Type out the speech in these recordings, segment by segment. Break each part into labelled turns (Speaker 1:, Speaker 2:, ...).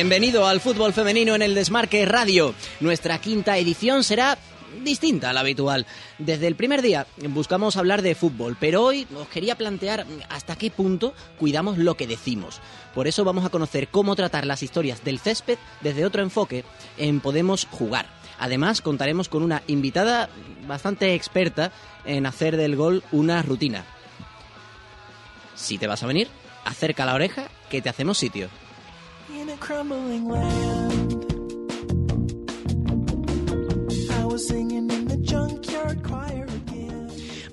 Speaker 1: Bienvenido al fútbol femenino en el Desmarque Radio. Nuestra quinta edición será distinta a la habitual. Desde el primer día buscamos hablar de fútbol, pero hoy os quería plantear hasta qué punto cuidamos lo que decimos. Por eso vamos a conocer cómo tratar las historias del césped desde otro enfoque en Podemos Jugar. Además, contaremos con una invitada bastante experta en hacer del gol una rutina. Si te vas a venir, acerca la oreja que te hacemos sitio.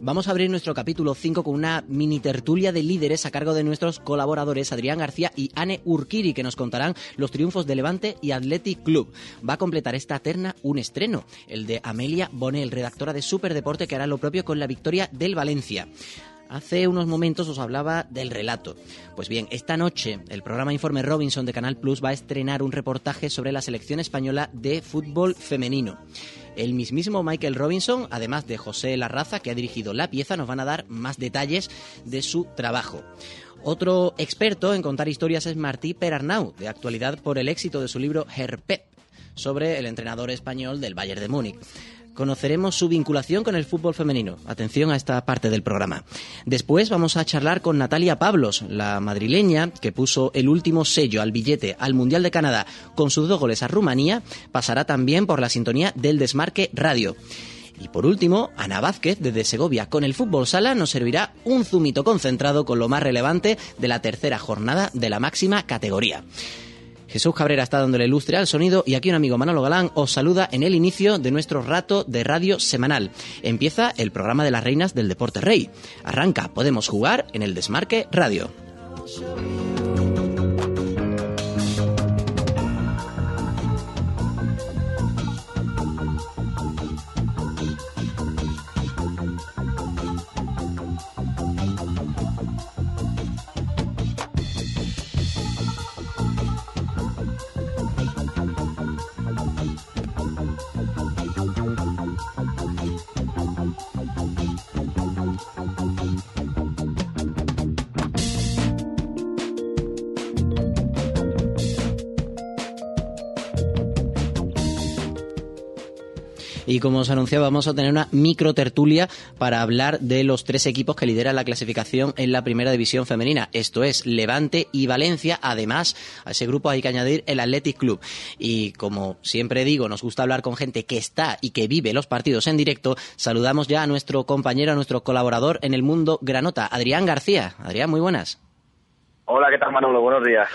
Speaker 1: Vamos a abrir nuestro capítulo 5 con una mini tertulia de líderes a cargo de nuestros colaboradores Adrián García y Anne Urquiri, que nos contarán los triunfos de Levante y Athletic Club. Va a completar esta terna un estreno, el de Amelia Bonel, redactora de Superdeporte, que hará lo propio con la victoria del Valencia. Hace unos momentos os hablaba del relato. Pues bien, esta noche el programa Informe Robinson de Canal Plus va a estrenar un reportaje sobre la selección española de fútbol femenino. El mismísimo Michael Robinson, además de José Larraza, que ha dirigido la pieza, nos van a dar más detalles de su trabajo. Otro experto en contar historias es Martí Perarnau, de actualidad por el éxito de su libro Herpep, sobre el entrenador español del Bayern de Múnich conoceremos su vinculación con el fútbol femenino. Atención a esta parte del programa. Después vamos a charlar con Natalia Pablos, la madrileña que puso el último sello al billete al Mundial de Canadá con sus dos goles a Rumanía, pasará también por la sintonía del Desmarque Radio. Y por último, Ana Vázquez, desde Segovia, con el fútbol sala, nos servirá un zumito concentrado con lo más relevante de la tercera jornada de la máxima categoría. Jesús Cabrera está dándole lustre al sonido y aquí un amigo Manolo Galán os saluda en el inicio de nuestro rato de radio semanal. Empieza el programa de las reinas del deporte rey. Arranca, podemos jugar en el Desmarque Radio. Y como os anunciaba, vamos a tener una micro tertulia para hablar de los tres equipos que lideran la clasificación en la primera división femenina. Esto es Levante y Valencia. Además, a ese grupo hay que añadir el Athletic Club. Y como siempre digo, nos gusta hablar con gente que está y que vive los partidos en directo. Saludamos ya a nuestro compañero, a nuestro colaborador en el mundo Granota, Adrián García. Adrián, muy buenas.
Speaker 2: Hola, ¿qué tal Manolo? Buenos días.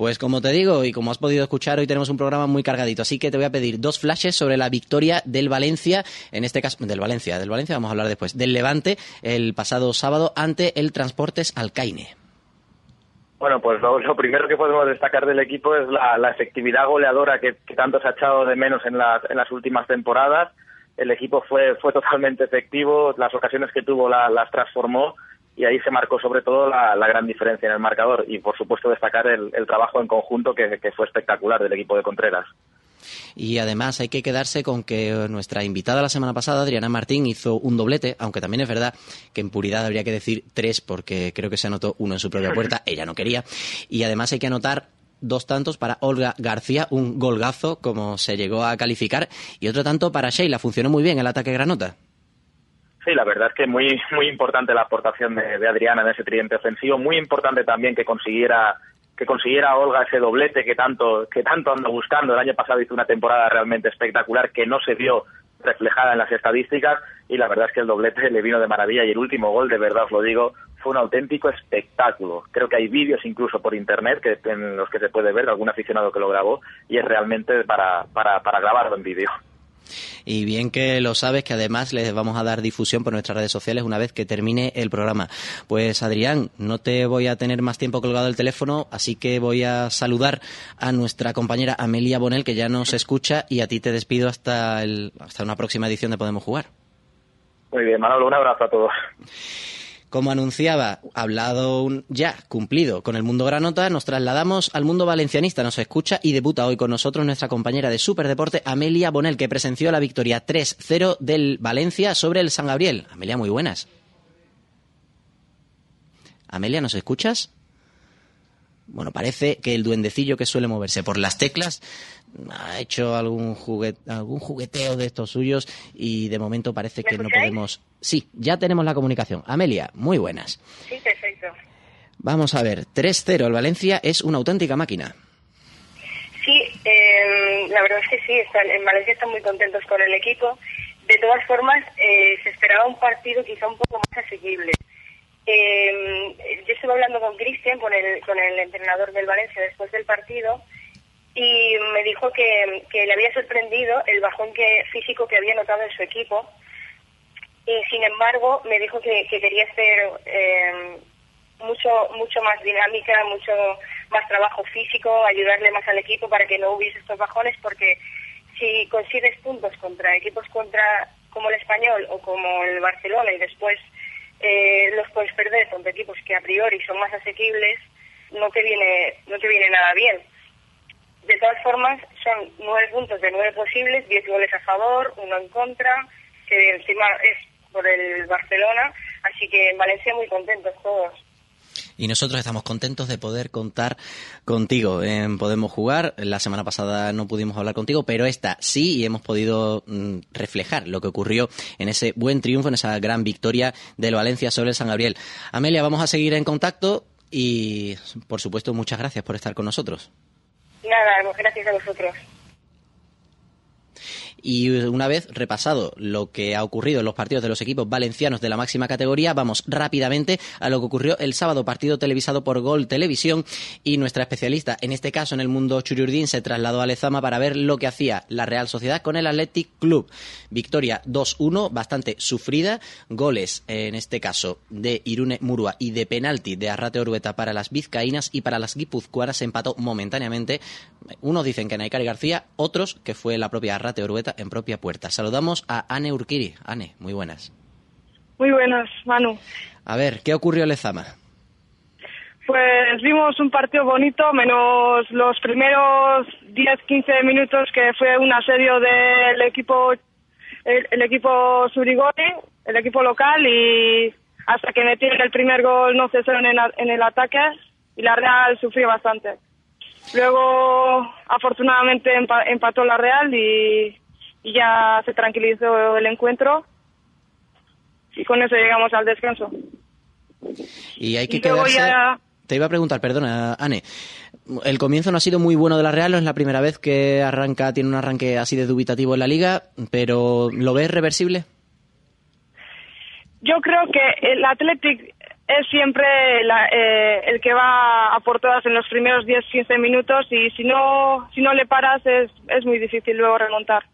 Speaker 1: Pues como te digo y como has podido escuchar, hoy tenemos un programa muy cargadito, así que te voy a pedir dos flashes sobre la victoria del Valencia, en este caso del Valencia, del Valencia vamos a hablar después, del Levante el pasado sábado ante el Transportes Alcaine.
Speaker 2: Bueno, pues lo, primero que podemos destacar del equipo es la, efectividad goleadora que, tanto se ha echado de menos en las, en las últimas temporadas. El equipo fue, fue totalmente efectivo, las ocasiones que tuvo las transformó y ahí se marcó sobre todo la, gran diferencia en el marcador y por supuesto destacar el, trabajo en conjunto que, fue espectacular del equipo de Contreras.
Speaker 1: Y además hay que quedarse con que nuestra invitada la semana pasada, Adriana Martín, hizo un doblete, aunque también es verdad que en puridad habría que decir tres, porque creo que se anotó uno en su propia puerta, ella no quería. Y además hay que anotar dos tantos para Olga García, un golgazo, como se llegó a calificar, y otro tanto para Sheila. Funcionó muy bien el ataque Granota.
Speaker 2: Sí, la verdad es que muy muy importante la aportación de, Adriana en ese tridente ofensivo, muy importante también que consiguiera que consiguiera Olga ese doblete que tanto que tanto anda buscando. El año pasado hizo una temporada realmente espectacular que no se vio reflejada en las estadísticas y la verdad es que el doblete le vino de maravilla y el último gol, de verdad os lo digo, fue un auténtico espectáculo. Creo que hay vídeos incluso por internet que, en los que se puede ver algún aficionado que lo grabó y es realmente para, para, para grabarlo en vídeo.
Speaker 1: Y bien que lo sabes, que además les vamos a dar difusión por nuestras redes sociales una vez que termine el programa. Pues Adrián, no te voy a tener más tiempo colgado el teléfono, así que voy a saludar a nuestra compañera Amelia Bonel, que ya nos escucha, y a ti te despido hasta, hasta una próxima edición de Podemos Jugar.
Speaker 2: Muy bien, Manolo, un abrazo a todos.
Speaker 1: Como anunciaba, hablado ya, cumplido con el mundo granota, nos trasladamos al mundo valencianista. Nos escucha y debuta hoy con nosotros nuestra compañera de Superdeporte, Amelia Bonel, que presenció la victoria 3-0 del Valencia sobre el San Gabriel. Amelia, muy buenas. Amelia, ¿nos escuchas? bueno, parece que el duendecillo que suele moverse por las teclas ha hecho algún juguete, algún jugueteo de estos suyos y de momento parece que no podemos. Sí, ya tenemos la comunicación. Amelia, muy buenas.
Speaker 3: Sí, perfecto.
Speaker 1: Vamos a ver, 3-0 el Valencia es una auténtica máquina.
Speaker 3: Sí, eh, la verdad es que sí, en Valencia están muy contentos con el equipo. De todas formas, eh, se esperaba un partido quizá un poco más asequible. Eh, yo estuve hablando con Cristian, con el, con el entrenador del Valencia después del partido, y me dijo que, le había sorprendido el bajón que, físico que había notado en su equipo. Y sin embargo, me dijo que, quería ser eh, mucho, mucho más dinámica, mucho más trabajo físico, ayudarle más al equipo para que no hubiese estos bajones, porque si consigues puntos contra equipos contra como el español o como el Barcelona y después eh, los puedes perder contra equipos que a priori son más asequibles, no te viene, no te viene nada bien. De todas formas, son nueve puntos de nueve posibles, diez goles a favor, uno en contra, que encima es por el Barcelona, así que en Valencia muy contentos todos
Speaker 1: y nosotros estamos contentos de poder contar contigo Podemos Jugar. La semana pasada no pudimos hablar contigo, pero esta sí y hemos podido mm, reflejar lo que ocurrió en ese buen triunfo, en esa gran victoria del Valencia sobre el San Gabriel. Amelia, vamos a seguir en contacto y, por supuesto, muchas gracias por estar con nosotros.
Speaker 3: Nada, gracias a vosotros.
Speaker 1: Y una vez repasado lo que ha ocurrido en los partidos de los equipos valencianos de la máxima categoría, vamos rápidamente a lo que ocurrió el sábado, partido televisado por Gol Televisión. Y nuestra especialista, en este caso en el mundo chururdín, se trasladó a Lezama para ver lo que hacía la Real Sociedad con el Athletic Club. Victoria 2-1, bastante sufrida. Goles, en este caso, de Irune Murua y de penalti de Arrate Orueta para las vizcaínas y para las guipuzcoanas se empató momentáneamente. Unos dicen que Naikari García, otros que fue la propia Arrate Orueta en propia puerta. Saludamos a Anne Urquiri. Anne, muy buenas.
Speaker 4: Muy buenas, Manu.
Speaker 1: A ver, ¿qué ocurrió en Lezama?
Speaker 4: Pues vimos un partido bonito, menos los primeros 10-15 minutos que fue un asedio del equipo el, equipo Surigori, el equipo local, y hasta que metieron el primer gol no cesaron en, en el ataque y la Real sufrió bastante. Luego, afortunadamente, empató la Real y y ya se tranquilizó el encuentro y con eso llegamos al descanso.
Speaker 1: Y hay que quedarse... Te iba a preguntar, perdona, Anne. El comienzo no ha sido muy bueno de la Real, no es la primera vez que arranca, tiene un arranque así de dubitativo en la liga, pero ¿lo ves reversible?
Speaker 4: Yo creo que el Athletic es siempre eh, el que va a por todas en los primeros 10-15 minutos y si no, si no le paras es, es muy difícil luego remontar.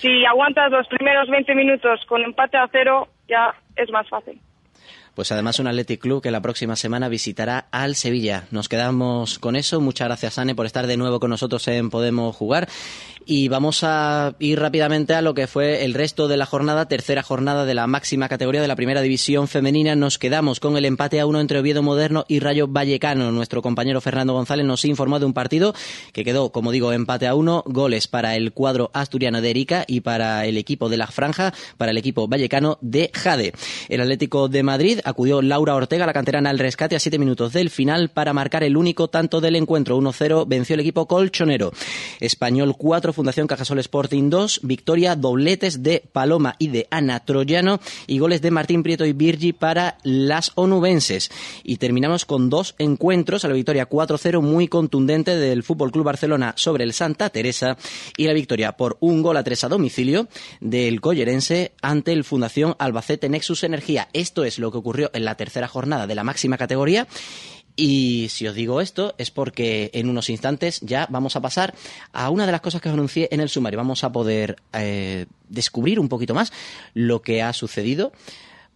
Speaker 4: Si aguantas los primeros 20 minutos con empate a cero, ya es más fácil.
Speaker 1: Pues además un Athletic Club que la próxima semana visitará al Sevilla. Nos quedamos con eso. Muchas gracias, Anne, por estar de nuevo con nosotros en Podemos Jugar. Y vamos a ir rápidamente a lo que fue el resto de la jornada, tercera jornada de la máxima categoría de la primera división femenina. Nos quedamos con el empate a uno entre Oviedo Moderno y Rayo Vallecano. Nuestro compañero Fernando González nos informó de un partido que quedó, como digo, empate a uno, goles para el cuadro asturiano de Erika y para el equipo de la Franja, para el equipo vallecano de Jade. El Atlético de Madrid acudió Laura Ortega, la canterana, al rescate a siete minutos del final para marcar el único tanto del encuentro. 1-0 venció el equipo colchonero. Español 4, Fundación Cajasol Sporting 2, victoria, dobletes de Paloma y de Ana Troyano y goles de Martín Prieto y Virgi para las onubenses. Y terminamos con dos encuentros, a la victoria 4-0 muy contundente del Fútbol Club Barcelona sobre el Santa Teresa y la victoria por un gol a tres a domicilio del Collerense ante el Fundación Albacete Nexus Energía. Esto es lo que ocurrió en la tercera jornada de la máxima categoría y si os digo esto es porque en unos instantes ya vamos a pasar a una de las cosas que os anuncié en el sumario. Vamos a poder eh, descubrir un poquito más lo que ha sucedido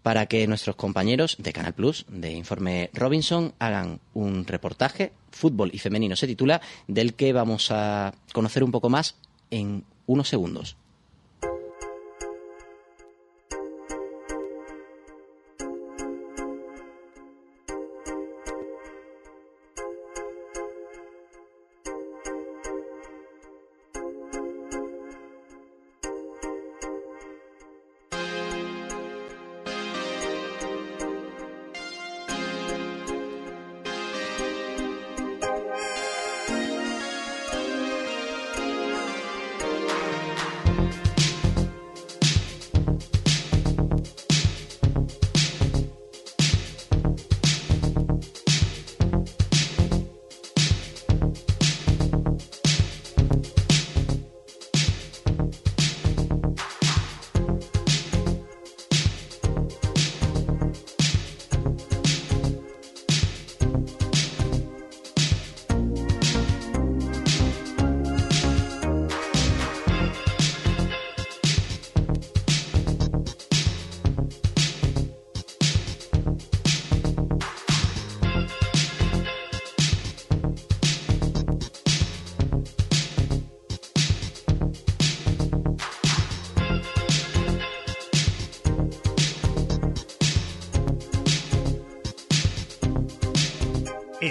Speaker 1: para que nuestros compañeros de Canal Plus, de Informe Robinson, hagan un reportaje, Fútbol y Femenino se titula, del que vamos a conocer un poco más en unos segundos.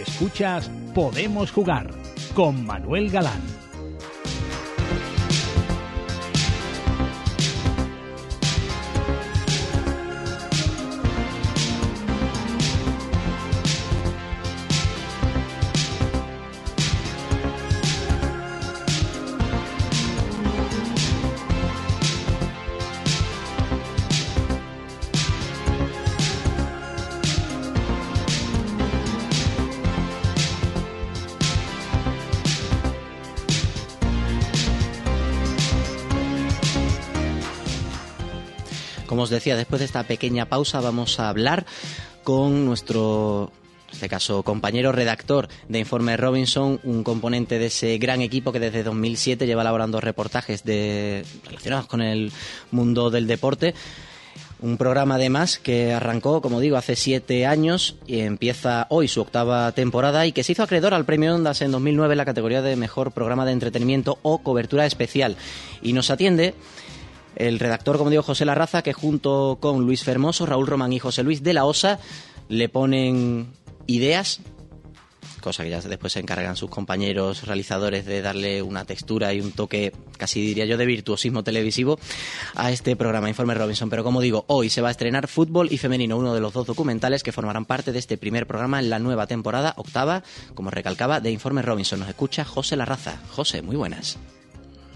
Speaker 5: Escuchas Podemos Jugar con Manuel Galán.
Speaker 1: Os decía, después de esta pequeña pausa vamos a hablar con nuestro en este caso compañero redactor de Informe Robinson, un componente de ese gran equipo que desde 2007 lleva elaborando reportajes de, relacionados con el mundo del deporte. Un programa además que arrancó, como digo, hace siete años y empieza hoy su octava temporada y que se hizo acreedor al premio Ondas en 2009 en la categoría de mejor programa de entretenimiento o cobertura especial. Y nos atiende el redactor, como digo, José Larraza, que junto con Luis Fermoso, Raúl Román y José Luis de la Osa le ponen ideas, cosa que ya después se encargan sus compañeros realizadores de darle una textura y un toque, casi diría yo, de virtuosismo televisivo a este programa Informe Robinson. Pero como digo, hoy se va a estrenar Fútbol y Femenino, uno de los dos documentales que formarán parte de este primer programa en la nueva temporada, octava, como recalcaba, de Informe Robinson. Nos escucha José Larraza. José, muy buenas.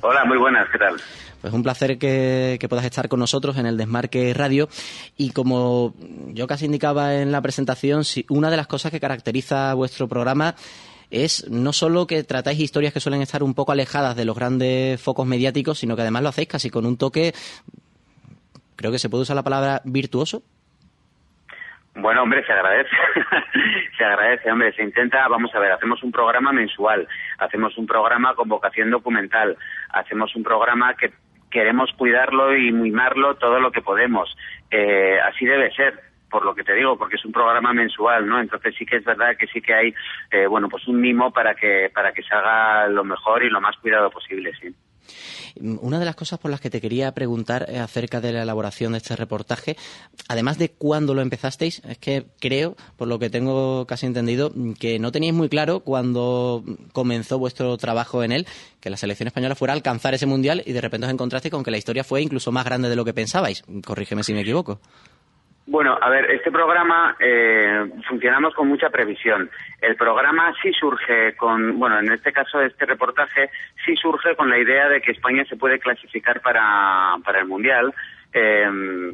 Speaker 6: Hola, muy buenas, ¿qué tal?
Speaker 1: Pues un placer que, puedas estar con nosotros en el Desmarque Radio. Y como yo casi indicaba en la presentación, si una de las cosas que caracteriza vuestro programa es no solo que tratáis historias que suelen estar un poco alejadas de los grandes focos mediáticos, sino que además lo hacéis casi con un toque, creo que se puede usar la palabra virtuoso.
Speaker 6: Bueno, hombre, se agradece. se agradece, hombre. Se intenta, vamos a ver, hacemos un programa mensual, hacemos un programa con vocación documental, hacemos un programa que queremos cuidarlo y mimarlo todo lo que podemos. Eh, así debe ser por lo que te digo, porque es un programa mensual, ¿no? Entonces sí que es verdad que sí que hay, eh, bueno, pues un mimo para que para que se haga lo mejor y lo más cuidado posible, sí.
Speaker 1: Una de las cosas por las que te quería preguntar acerca de la elaboración de este reportaje, además de cuándo lo empezasteis, es que creo, por lo que tengo casi entendido, que no teníais muy claro cuando comenzó vuestro trabajo en él, que la selección española fuera a alcanzar ese mundial y de repente os encontrasteis con que la historia fue incluso más grande de lo que pensabais. Corrígeme si me equivoco.
Speaker 6: Bueno, a ver, este programa eh, funcionamos con mucha previsión. El programa sí surge con, bueno, en este caso este reportaje sí surge con la idea de que España se puede clasificar para, para el Mundial. Eh,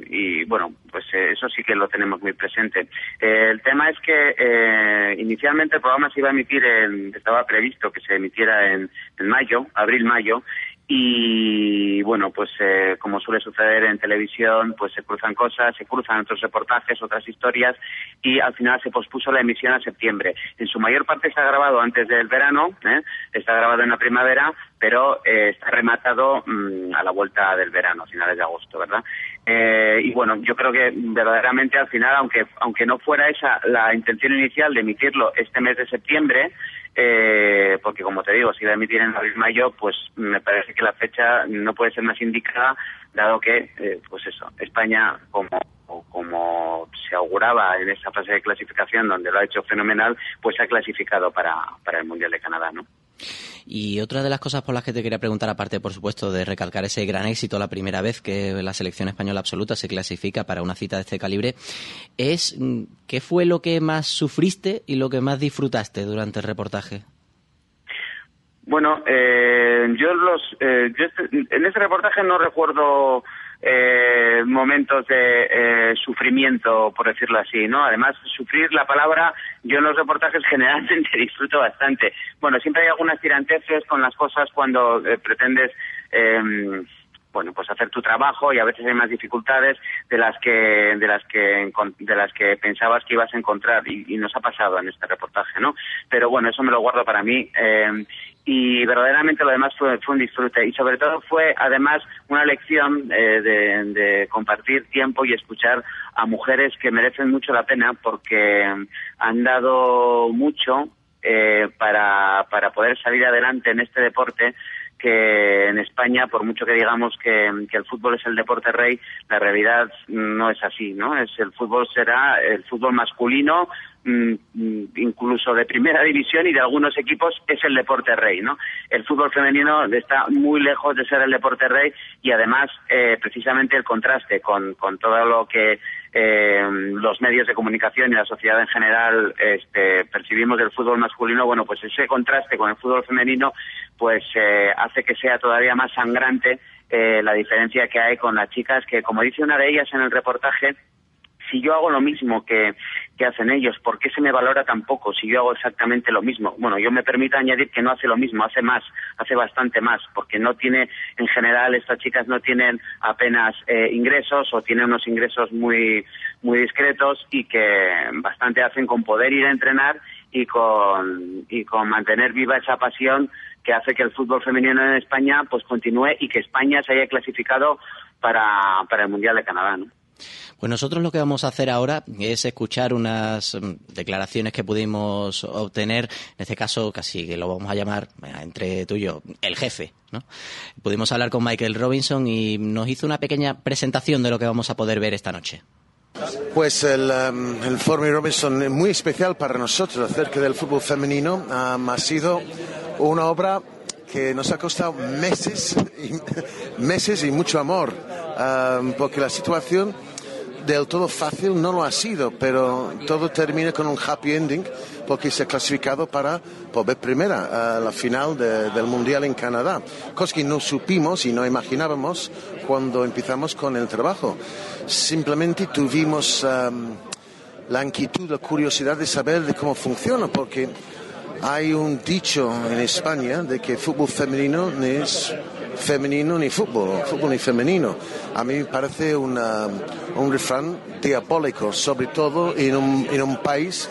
Speaker 6: y bueno, pues eh, eso sí que lo tenemos muy presente. Eh, el tema es que eh, inicialmente el programa se iba a emitir, en, estaba previsto que se emitiera en, en mayo, abril-mayo, y bueno, pues eh, como suele suceder en televisión, pues se cruzan cosas, se cruzan otros reportajes, otras historias y al final se pospuso la emisión a septiembre. En su mayor parte está grabado antes del verano, ¿eh? está grabado en la primavera, pero eh, está rematado mmm, a la vuelta del verano, a finales de agosto, ¿verdad? Eh, y bueno, yo creo que verdaderamente al final, aunque aunque no fuera esa la intención inicial de emitirlo este mes de septiembre, eh, porque como te digo, si va a emitir en abril-mayo, pues me parece que la fecha no puede ser más indicada, dado que, eh, pues eso, España, como, como se auguraba en esa fase de clasificación, donde lo ha hecho fenomenal, pues se ha clasificado para, para el Mundial de Canadá, ¿no?
Speaker 1: Y otra de las cosas por las que te quería preguntar, aparte, por supuesto, de recalcar ese gran éxito la primera vez que la selección española absoluta se clasifica para una cita de este calibre, es ¿qué fue lo que más sufriste y lo que más disfrutaste durante el reportaje?
Speaker 6: Bueno, eh, yo lo los, eh, este, en este reportaje no recuerdo eh, momentos de eh, sufrimiento, por decirlo así, ¿no? Además, sufrir la palabra, yo en los reportajes generalmente disfruto bastante. Bueno, siempre hay algunas tiranteces con las cosas cuando eh, pretendes em, bueno pues hacer tu trabajo y a veces hay más dificultades de las que de las que de las que pensabas que ibas a encontrar y, nos ha pasado en este reportaje no pero bueno eso me lo guardo para mí eh, y verdaderamente lo demás fue, fue un disfrute y sobre todo fue además una lección eh, de, de compartir tiempo y escuchar a mujeres que merecen mucho la pena porque han dado mucho eh, para, para poder salir adelante en este deporte que en España, por mucho que digamos que, el fútbol es el deporte rey, la realidad no es así, ¿no? Es el fútbol será el fútbol masculino, mm, incluso de primera división y de algunos equipos es el deporte rey, ¿no? El fútbol femenino está muy lejos de ser el deporte rey y además eh, precisamente el contraste con, con todo lo que eh, los medios de comunicación y la sociedad en general este, percibimos del fútbol masculino, bueno, pues ese contraste con el fútbol femenino pues eh, hace que sea todavía más sangrante eh, la diferencia que hay con las chicas que, como dice una de ellas en el reportaje, si yo hago lo mismo que, que hacen ellos, ¿por qué se me valora tan poco si yo hago exactamente lo mismo? Bueno, yo me permito añadir que no hace lo mismo, hace más, hace bastante más, porque no tiene, en general, estas chicas no tienen apenas eh, ingresos o tienen unos ingresos muy, muy discretos y que bastante hacen con poder ir a entrenar y con, y con mantener viva esa pasión que hace que el fútbol femenino en España pues continúe y que España se haya clasificado para, para el Mundial de Canadá. ¿no?
Speaker 1: Pues nosotros lo que vamos a hacer ahora es escuchar unas mm, declaraciones que pudimos obtener, en este caso casi que lo vamos a llamar, entre tú y yo, el jefe. ¿no? Pudimos hablar con Michael Robinson y nos hizo una pequeña presentación de lo que vamos a poder ver esta noche.
Speaker 7: Pues el, um, Robinson es muy especial para nosotros acerca del fútbol femenino. Ha sido una obra que nos ha costado meses y, meses y mucho amor, porque la situación del todo fácil no lo ha sido, pero todo termina con un happy ending porque se ha clasificado para poder primera a la final del Mundial en Canadá. Cosa que no supimos y no imaginábamos cuando empezamos con el trabajo. Simplemente tuvimos um, la inquietud, la curiosidad de saber de cómo funciona, porque hay un dicho en España de que fútbol femenino es femenino ni fútbol, fútbol ni femenino. A mí me parece una, un refrán diabólico, sobre todo en un, en un país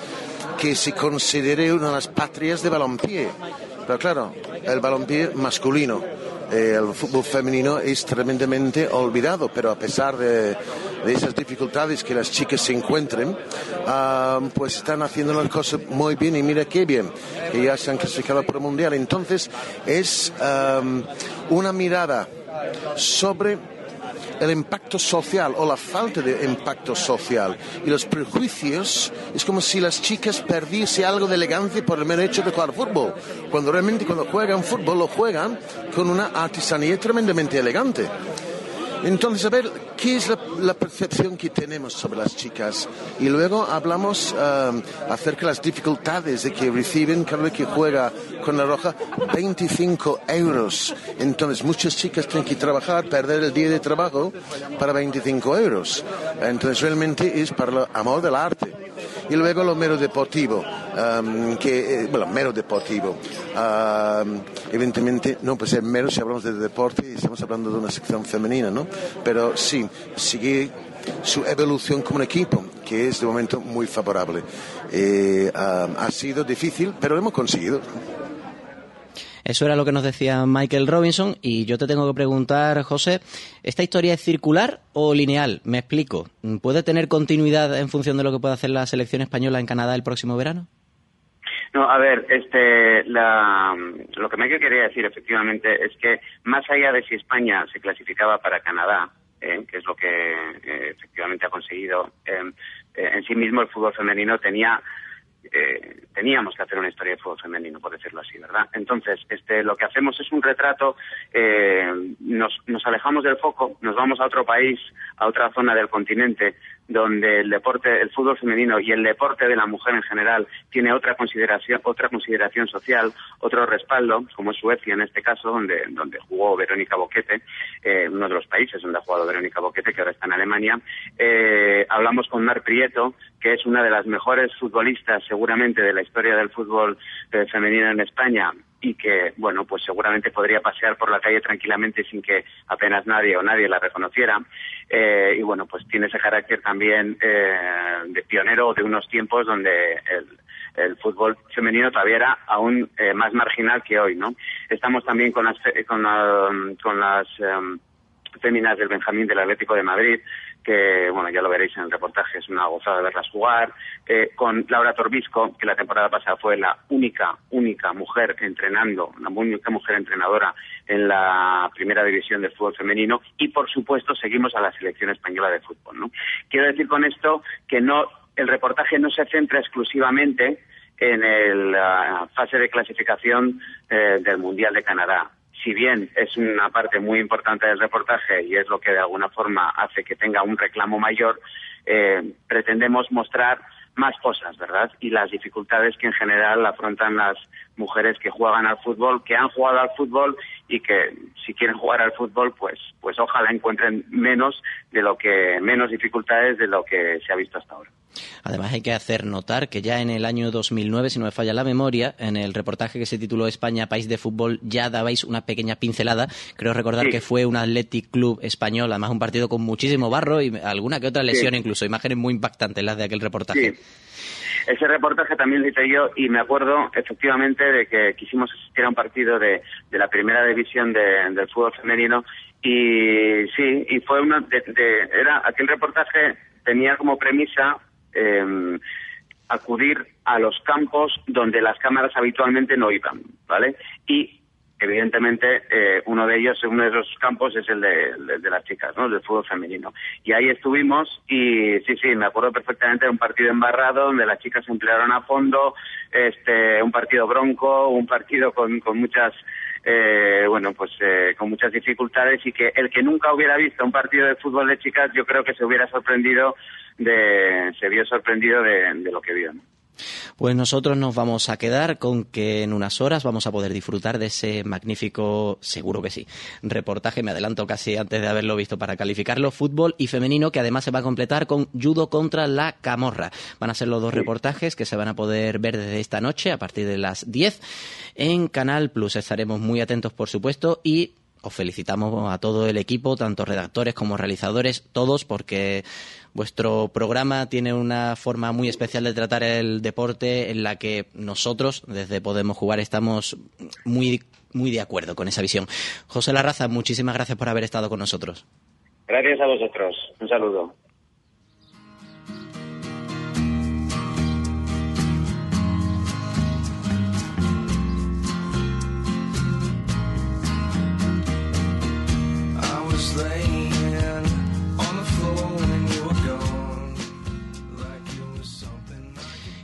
Speaker 7: que se considere una de las patrias de balompié. Pero claro, el balompié masculino el fútbol femenino es tremendamente olvidado, pero a pesar de, esas dificultades que las chicas se encuentren, ah, pues están haciendo las cosas muy bien y mira qué bien, que ya se han clasificado para el Mundial. Entonces es ah, una mirada sobre el impacto social o la falta de impacto social y los prejuicios es como si las chicas perdiesen algo de elegancia por el mero hecho de jugar fútbol, cuando realmente cuando juegan fútbol lo juegan con una artesanía tremendamente elegante. Entonces, a ver, ¿qué es la, percepción que tenemos sobre las chicas? Y luego hablamos um, acerca de las dificultades de que reciben cada que juega con la roja 25 euros. Entonces, muchas chicas tienen que trabajar, perder el día de trabajo para 25 euros. Entonces, realmente es para el amor del arte y luego lo mero deportivo, um, que, eh, bueno, mero deportivo. Um, evidentemente no puede ser mero si hablamos de deporte y estamos hablando de una sección femenina, ¿no? Pero sí, sigue su evolución como un equipo, que es de momento muy favorable. Eh, ha sido difícil, pero lo hemos conseguido.
Speaker 1: Eso era lo que nos decía Michael Robinson y yo te tengo que preguntar, José, ¿esta historia es circular o lineal? Me explico. ¿Puede tener continuidad en función de lo que pueda hacer la selección española en Canadá el próximo verano?
Speaker 6: No, a ver, este, lo que me quería decir efectivamente es que más allá de si España se clasificaba para Canadá, eh, que es lo que eh, efectivamente ha conseguido, eh, en sí mismo el fútbol femenino tenía eh, teníamos que hacer una historia de fútbol femenino, por decirlo así, ¿verdad? Entonces, este, lo que hacemos es un retrato, eh, nos, nos alejamos del foco, nos vamos a otro país, a otra zona del continente, donde el deporte, el fútbol femenino y el deporte de la mujer en general tiene otra consideración, otra consideración social, otro respaldo, como es Suecia en este caso, donde, donde jugó Verónica Boquete, eh, uno de los países donde ha jugado Verónica Boquete, que ahora está en Alemania. Eh, hablamos con Mar Prieto, que es una de las mejores futbolistas seguramente de la historia del fútbol eh, femenino en España y que, bueno, pues seguramente podría pasear por la calle tranquilamente sin que apenas nadie o nadie la reconociera. Eh, y bueno, pues tiene ese carácter también eh, de pionero de unos tiempos donde el, el fútbol femenino todavía era aún eh, más marginal que hoy, ¿no? Estamos también con las, con, con las um, féminas del Benjamín del Atlético de Madrid, que, bueno, ya lo veréis en el reportaje, es una gozada verlas jugar, con Laura Torbisco, que la temporada pasada fue la única, única mujer entrenando, la única mujer entrenadora en la primera división del fútbol femenino, y por supuesto seguimos a la selección española de fútbol. Quiero decir con esto que no, el reportaje no se centra exclusivamente en la fase de clasificación eh, del Mundial de Canadá si bien es una parte muy importante del reportaje y es lo que de alguna forma hace que tenga un reclamo mayor, eh, pretendemos mostrar más cosas, ¿verdad? Y las dificultades que en general afrontan las mujeres que juegan al fútbol, que han jugado al fútbol y que si quieren jugar al fútbol, pues, pues ojalá encuentren menos de lo que, menos dificultades de lo que se ha visto hasta ahora.
Speaker 1: Además hay que hacer notar que ya en el año 2009, si no me falla la memoria, en el reportaje que se tituló España, País de Fútbol, ya dabais una pequeña pincelada. Creo recordar
Speaker 6: Sí.
Speaker 1: que fue un Athletic Club español, además un partido con muchísimo barro y alguna que otra lesión incluso. Imágenes muy impactantes las de aquel reportaje.
Speaker 6: Sí. Ese reportaje también lo hice yo y me acuerdo efectivamente de que quisimos asistir a un partido de, de la primera división de- del fútbol femenino y sí, y fue una de, de- era aquel reportaje tenía como premisa eh, acudir a los campos donde las cámaras habitualmente no iban, ¿vale? Y evidentemente eh, uno de ellos, uno de esos campos es el de, las chicas, ¿no? El del fútbol femenino. Y ahí estuvimos y sí, sí, me acuerdo perfectamente de un partido embarrado donde las chicas se emplearon a fondo, este, un partido bronco, un partido con, con muchas eh, bueno, pues eh, con muchas dificultades y que el que nunca hubiera visto un partido de fútbol de chicas, yo creo que se hubiera sorprendido de, se vio sorprendido de, de lo que vio. ¿no?
Speaker 1: Pues nosotros nos vamos a quedar con que en unas horas vamos a poder disfrutar de ese magnífico, seguro que sí, reportaje, me adelanto casi antes de haberlo visto para calificarlo, fútbol y femenino, que además se va a completar con judo contra la camorra. Van a ser los dos reportajes que se van a poder ver desde esta noche a partir de las 10 en Canal Plus. Estaremos muy atentos, por supuesto, y os felicitamos a todo el equipo, tanto redactores como realizadores, todos, porque vuestro programa tiene una forma muy especial de tratar el deporte en la que nosotros, desde Podemos Jugar, estamos muy, muy de acuerdo con esa visión. José Larraza, muchísimas gracias por haber estado con nosotros.
Speaker 6: Gracias a vosotros. Un saludo.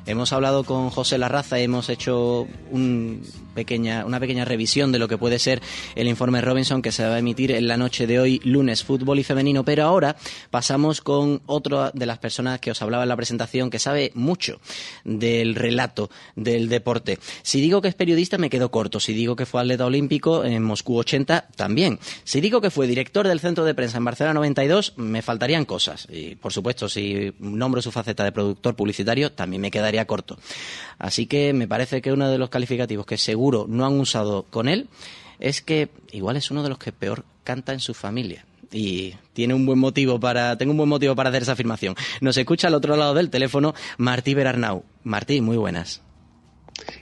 Speaker 1: Hemos hablado con José Larraza y hemos hecho un pequeña, una pequeña revisión de lo que puede ser el informe Robinson que se va a emitir en la noche de hoy, lunes, fútbol y femenino. Pero ahora pasamos con otra de las personas que os hablaba en la presentación que sabe mucho del relato del deporte. Si digo que es periodista, me quedo corto. Si digo que fue atleta olímpico en Moscú 80, también. Si digo que fue director del centro de prensa en Barcelona 92, me faltarían cosas. Y, por supuesto, si nombro su faceta de productor publicitario, también me quedaría corto. Así que me parece que uno de los calificativos que seguro no han usado con él es que igual es uno de los que peor canta en su familia. Y tiene un buen motivo para, tengo un buen motivo para hacer esa afirmación. Nos escucha al otro lado del teléfono Martí Berarnau. Martí, muy buenas.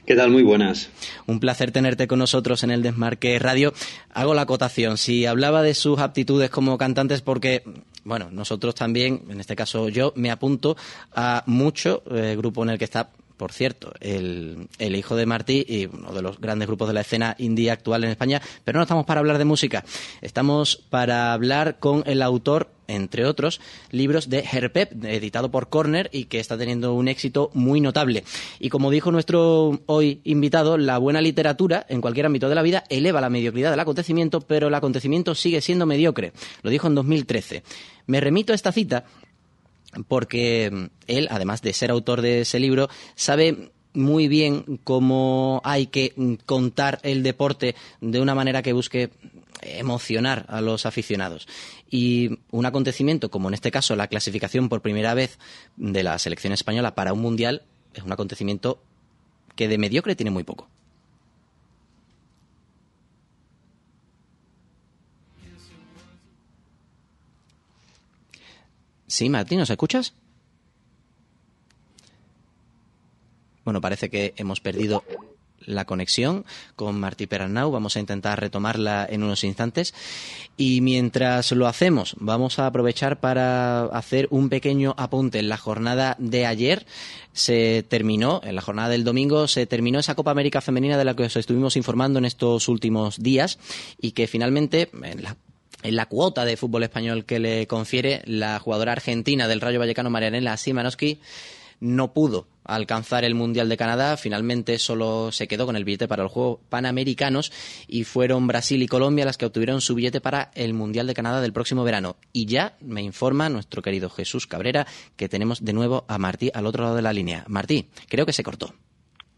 Speaker 8: ¿Qué tal? Muy buenas.
Speaker 1: Un placer tenerte con nosotros en el Desmarque Radio. Hago la acotación. Si hablaba de sus aptitudes como cantantes, porque, bueno, nosotros también, en este caso yo, me apunto a mucho, eh, grupo en el que está por cierto, el, el hijo de Martí y uno de los grandes grupos de la escena indie actual en España, pero no estamos para hablar de música, estamos para hablar con el autor entre otros, libros de Herpep, editado por Corner y que está teniendo un éxito muy notable. Y como dijo nuestro hoy invitado, la buena literatura, en cualquier ámbito de la vida, eleva la mediocridad del acontecimiento, pero el acontecimiento sigue siendo mediocre. Lo dijo en 2013. Me remito a esta cita porque él, además de ser autor de ese libro, sabe muy bien cómo hay que contar el deporte de una manera que busque emocionar a los aficionados. Y un acontecimiento como en este caso la clasificación por primera vez de la selección española para un mundial es un acontecimiento que de mediocre tiene muy poco. Sí, Martín, ¿nos escuchas? Bueno, parece que hemos perdido la conexión con Martí Perannau. Vamos a intentar retomarla en unos instantes. Y mientras lo hacemos, vamos a aprovechar para hacer un pequeño apunte. En la jornada de ayer se terminó, en la jornada del domingo, se terminó esa Copa América Femenina de la que os estuvimos informando en estos últimos días y que finalmente, la cuota de fútbol español que le confiere la jugadora argentina del Rayo Vallecano, Marianela Simanowski, no pudo alcanzar el Mundial de Canadá. Finalmente solo se quedó con el billete para los Juegos Panamericanos y fueron Brasil y Colombia las que obtuvieron su billete para el Mundial de Canadá del próximo verano. Y ya me informa nuestro querido Jesús Cabrera que tenemos de nuevo a Martí al otro lado de la línea. Martí, creo que se cortó.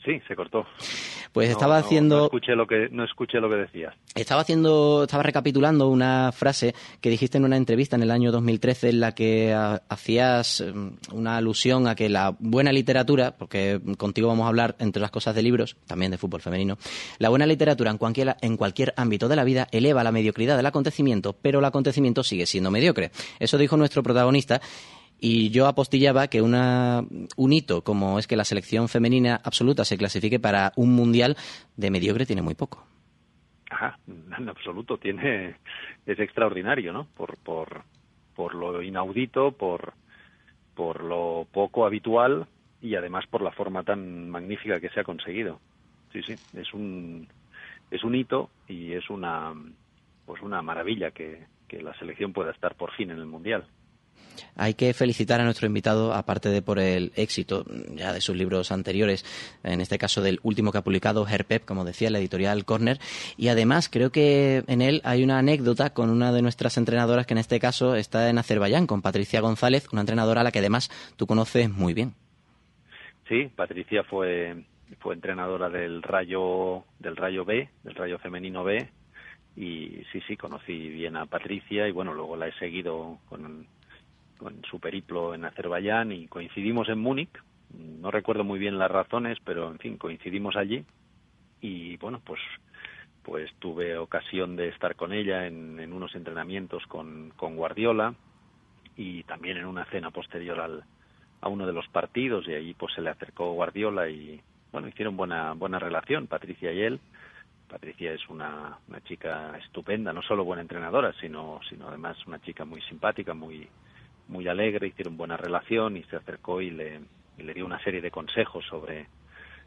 Speaker 9: Sí, se cortó.
Speaker 1: Pues estaba
Speaker 9: no,
Speaker 1: haciendo...
Speaker 9: No escuché lo que, no escuché lo que decías.
Speaker 1: Estaba haciendo, estaba recapitulando una frase que dijiste en una entrevista en el año 2013 en la que ha- hacías mm, una alusión a que la buena literatura, porque contigo vamos a hablar entre las cosas de libros, también de fútbol femenino, la buena literatura en cualquier, en cualquier ámbito de la vida eleva la mediocridad del acontecimiento, pero el acontecimiento sigue siendo mediocre. Eso dijo nuestro protagonista y yo apostillaba que una, un hito como es que la selección femenina absoluta se clasifique para un mundial de mediocre tiene muy poco.
Speaker 9: Ajá, en absoluto, tiene, es extraordinario, ¿no? Por, por, por lo inaudito, por, por lo poco habitual y además por la forma tan magnífica que se ha conseguido. Sí, sí, es un, es un hito y es una, pues una maravilla que, que la selección pueda estar por fin en el Mundial.
Speaker 1: Hay que felicitar a nuestro invitado, aparte de por el éxito mm, ya de sus libros anteriores, en este caso del último que ha publicado, Herpep, como decía, la editorial Corner, y además creo que en él hay una anécdota con una de nuestras entrenadoras que en este caso está en Azerbaiyán, con Patricia González, una entrenadora a la que además tú conoces muy bien.
Speaker 9: Sí, Patricia fue, fue entrenadora del Rayo, del Rayo B, del Rayo Femenino B, y sí, sí, conocí bien a Patricia y bueno, luego la he seguido con, con su periplo en Azerbaiyán y coincidimos en Múnich. No recuerdo muy bien las razones, pero en fin, coincidimos allí. Y bueno, pues pues tuve ocasión de estar con ella en, en unos entrenamientos con, con Guardiola y también en una cena posterior al, a uno de los partidos. Y allí pues se le acercó Guardiola y bueno hicieron buena buena relación Patricia y él. Patricia es una, una chica estupenda no solo buena entrenadora sino sino además una chica muy simpática muy muy alegre hicieron buena relación y se acercó y le, y le dio una serie de consejos sobre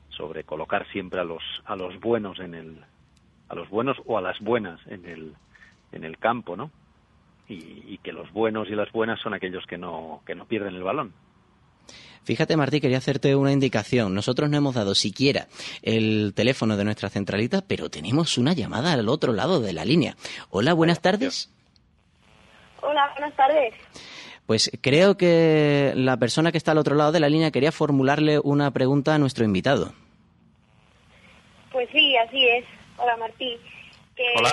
Speaker 9: sobre colocar siempre a los a los buenos en el a los buenos o a las buenas en el en el campo no y, y que los buenos y las buenas son aquellos que no que no pierden el balón
Speaker 1: Fíjate, Martí, quería hacerte una indicación. Nosotros no hemos dado siquiera el teléfono de nuestra centralita, pero tenemos una llamada al otro lado de la línea. Hola, buenas tardes.
Speaker 3: Hola, buenas tardes.
Speaker 1: Pues creo que la persona que está al otro lado de la línea quería formularle una pregunta a nuestro invitado.
Speaker 3: Pues sí, así es. Hola, Martí. Que
Speaker 9: Hola.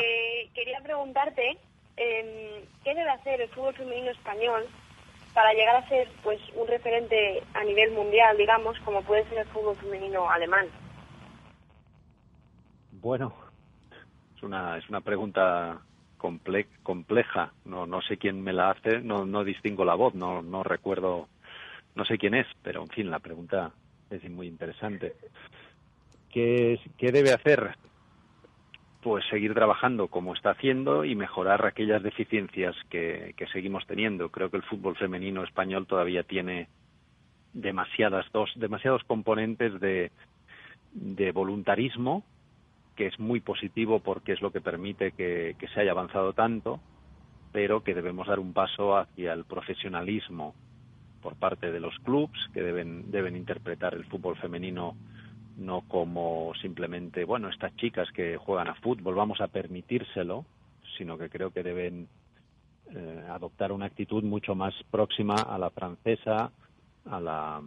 Speaker 3: Quería preguntarte em, qué debe hacer el fútbol femenino español para llegar a ser pues un referente a nivel mundial, digamos, como puede ser el fútbol femenino alemán.
Speaker 9: Bueno, es una, es una pregunta comple- compleja. No, no sé quién me la hace, no, no distingo la voz, no, no recuerdo, no sé quién es, pero en fin, la pregunta es muy interesante. ¿Qué, qué debe hacer? Pues seguir trabajando como está haciendo y mejorar aquellas deficiencias que, seguimos teniendo. Creo que el fútbol femenino español todavía tiene demasiadas dos, demasiados componentes de voluntarismo, que es muy positivo porque es lo que permite que, que se haya avanzado tanto, pero que debemos dar un paso hacia el profesionalismo por parte de los clubs que deben, deben interpretar el fútbol femenino no como simplemente, bueno, estas chicas que juegan a fútbol, vamos a permitírselo, sino que creo que deben eh, adoptar una actitud mucho más próxima a la francesa, a la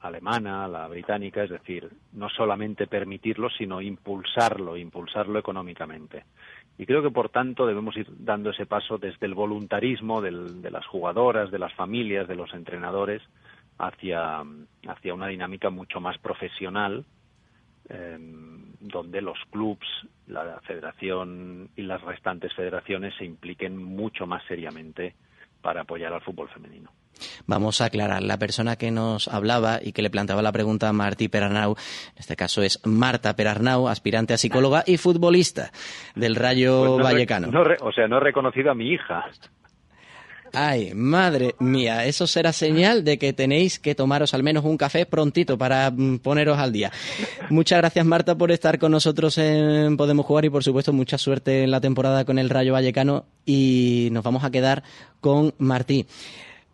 Speaker 9: alemana, la británica, es decir, no solamente permitirlo, sino impulsarlo, impulsarlo económicamente. Y creo que, por tanto, debemos ir dando ese paso desde el voluntarismo de las jugadoras, de las familias, de los entrenadores, hacia, hacia una dinámica mucho más profesional, eh, donde los clubs, la federación y las restantes federaciones se impliquen mucho más seriamente para apoyar al fútbol femenino.
Speaker 1: Vamos a aclarar. La persona que nos hablaba y que le planteaba la pregunta a Martí Perarnau, en este caso es Marta Perarnau, aspirante a psicóloga y futbolista del Rayo
Speaker 9: Pues no
Speaker 1: Vallecano.
Speaker 9: no o sea, no he reconocido a mi hija.
Speaker 1: Ay, madre mía, eso será señal de que tenéis que tomaros al menos un café prontito para mm, poneros al día. Muchas gracias Marta por estar con nosotros en Podemos Jugar y por supuesto mucha suerte en la temporada con el Rayo Vallecano y nos vamos a quedar con Martí.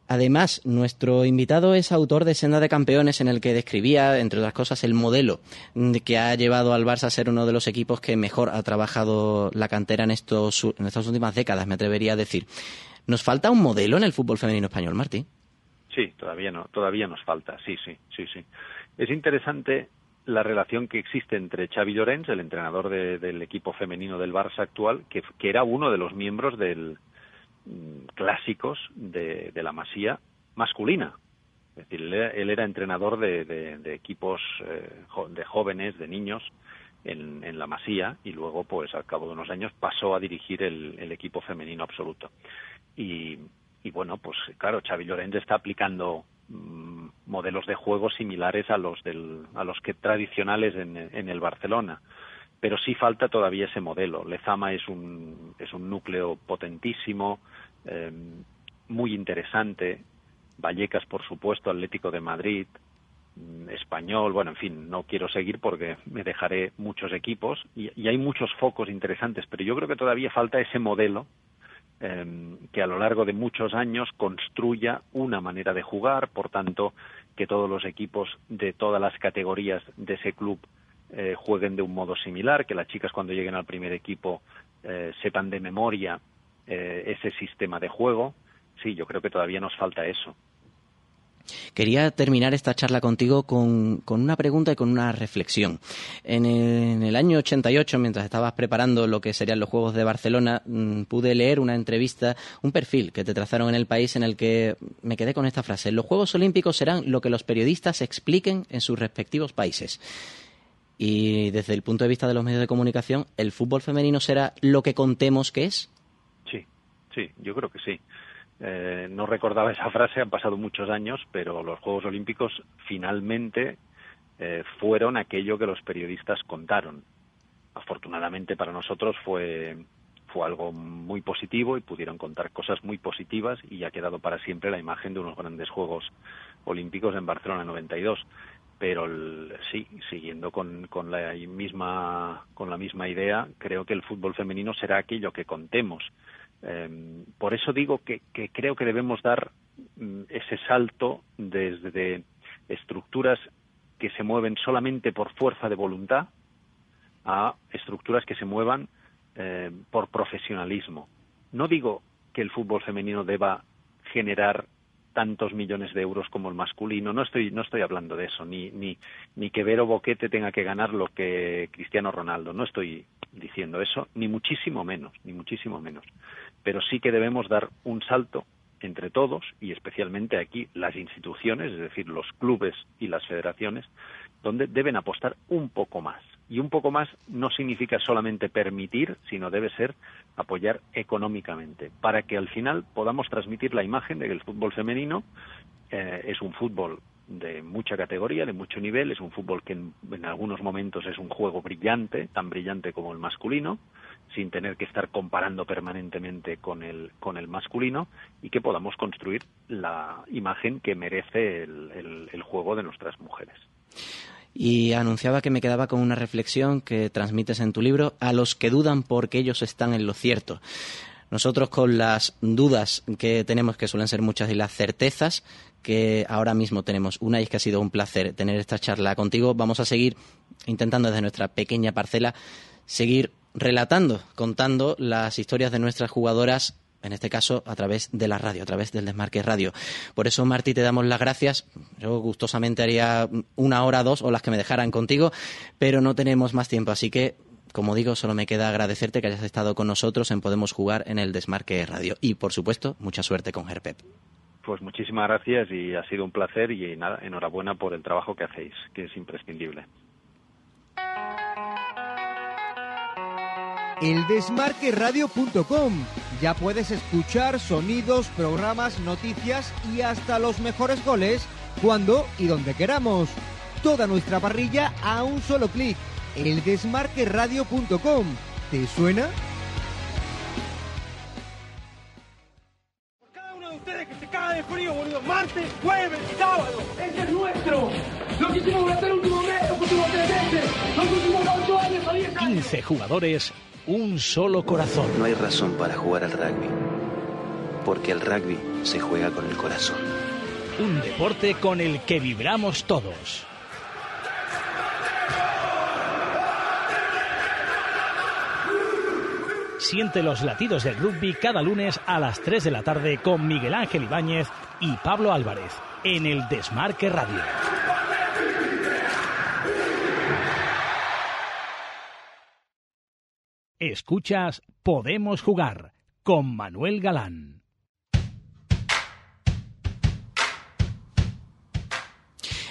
Speaker 1: Además, nuestro invitado es autor de Senda de Campeones, en el que describía, entre otras cosas, el modelo que ha llevado al Barça a ser uno de los equipos que mejor ha trabajado la cantera en, estos, en estas últimas décadas, me atrevería a decir. ¿Nos falta un modelo en el fútbol femenino español, Martí?
Speaker 9: Sí, todavía no, todavía nos falta, sí, sí, sí, sí. Es interesante la relación que existe entre Xavi Llorens, el entrenador de- del equipo femenino del Barça actual, que, era uno de los miembros del clásicos de, la Masía masculina. Es decir, él era, entrenador de, de- equipos eh, de jóvenes, de niños, en, en la Masía y luego, pues al cabo de unos años, pasó a dirigir el, el equipo femenino absoluto. Y, y bueno, pues claro, Xavi Llorens está aplicando mm, modelos de juego similares a los del, a los que tradicionales en, en el Barcelona. Pero sí falta todavía ese modelo. Lezama es un, es un núcleo potentísimo, eh, muy interesante. Vallecas, por supuesto, Atlético de Madrid, mm, español, bueno, en fin, no quiero seguir porque me dejaré muchos equipos y, hay muchos focos interesantes, pero yo creo que todavía falta ese modelo eh, que a lo largo de muchos años construya una manera de jugar, por tanto, que todos los equipos de todas las categorías de ese club eh, jueguen de un modo similar, que las chicas cuando lleguen al primer equipo eh, sepan de memoria eh, ese sistema de juego. Sí, yo creo que todavía nos falta eso.
Speaker 1: Quería terminar esta charla contigo con, con una pregunta y con una reflexión. En el, en el año 88, mientras estabas preparando lo que serían los Juegos de Barcelona, mm, pude leer una entrevista, un perfil que te trazaron en el país en el que me quedé con esta frase. Los Juegos Olímpicos serán lo que los periodistas expliquen en sus respectivos países. Y desde el punto de vista de los medios de comunicación, ¿el fútbol femenino será lo que contemos que es?
Speaker 9: Sí, sí, yo creo que sí. Eh, no recordaba esa frase, han pasado muchos años, pero los Juegos Olímpicos finalmente eh, fueron aquello que los periodistas contaron. Afortunadamente para nosotros fue, fue algo muy positivo y pudieron contar cosas muy positivas y ha quedado para siempre la imagen de unos grandes Juegos Olímpicos en Barcelona 92 pero sí, siguiendo con, la misma con la misma idea, creo que el fútbol femenino será aquello que contemos. Eh, por eso digo que, creo que debemos dar mm, ese salto desde estructuras que se mueven solamente por fuerza de voluntad a estructuras que se muevan eh, por profesionalismo. No digo que el fútbol femenino deba generar tantos millones de euros como el masculino. No estoy, no estoy hablando de eso, ni, ni, ni que Vero Boquete tenga que ganar lo que Cristiano Ronaldo. No estoy diciendo eso, ni muchísimo menos, ni muchísimo menos. Pero sí que debemos dar un salto entre todos y especialmente aquí las instituciones, es decir, los clubes y las federaciones, donde deben apostar un poco más. Y un poco más no significa solamente permitir, sino debe ser apoyar económicamente, para que al final podamos transmitir la imagen de que el fútbol femenino eh, es un fútbol de mucha categoría, de mucho nivel, es un fútbol que en, en algunos momentos es un juego brillante, tan brillante como el masculino, sin tener que estar comparando permanentemente con el, con el masculino y que podamos construir la imagen que merece el, el- el juego de nuestras mujeres.
Speaker 1: Y anunciaba que me quedaba con una reflexión que transmites en tu libro, a los que dudan porque ellos están en lo cierto. Nosotros con las dudas que tenemos, que suelen ser muchas, y las certezas que ahora mismo tenemos, una y es que ha sido un placer tener esta charla contigo, vamos a seguir intentando desde nuestra pequeña parcela seguir relatando, contando las historias de nuestras jugadoras en este caso a través de la radio, a través del Desmarque Radio. Por eso, Martí, te damos las gracias. Yo gustosamente haría una hora, dos, o las que me dejaran contigo, pero no tenemos más tiempo, así que, como digo, solo me queda agradecerte que hayas estado con nosotros en Podemos Jugar en el Desmarque Radio. Y, por supuesto, mucha suerte con Herpep.
Speaker 9: Pues muchísimas gracias y ha sido un placer y nada, enhorabuena por el trabajo que hacéis, que es imprescindible.
Speaker 10: eldesmarqueradio.com. Ya puedes escuchar sonidos, programas, noticias y hasta los mejores goles cuando y donde queramos. Toda nuestra parrilla a un solo clic. eldesmarqueradio.com. ¿Te suena?
Speaker 11: ustedes que se caga de frío, boludo. Martes, jueves, sábado. Ese es nuestro. Lo que hicimos durante el último mes, los últimos tres meses, los últimos ocho años o diez años.
Speaker 5: 15 jugadores, un solo corazón.
Speaker 12: No hay razón para jugar al rugby, porque el rugby se juega con el corazón.
Speaker 5: Un deporte con el que vibramos todos. Siente los latidos del rugby cada lunes a las 3 de la tarde con Miguel Ángel Ibáñez y Pablo Álvarez en el Desmarque Radio. Escuchas Podemos Jugar con Manuel Galán.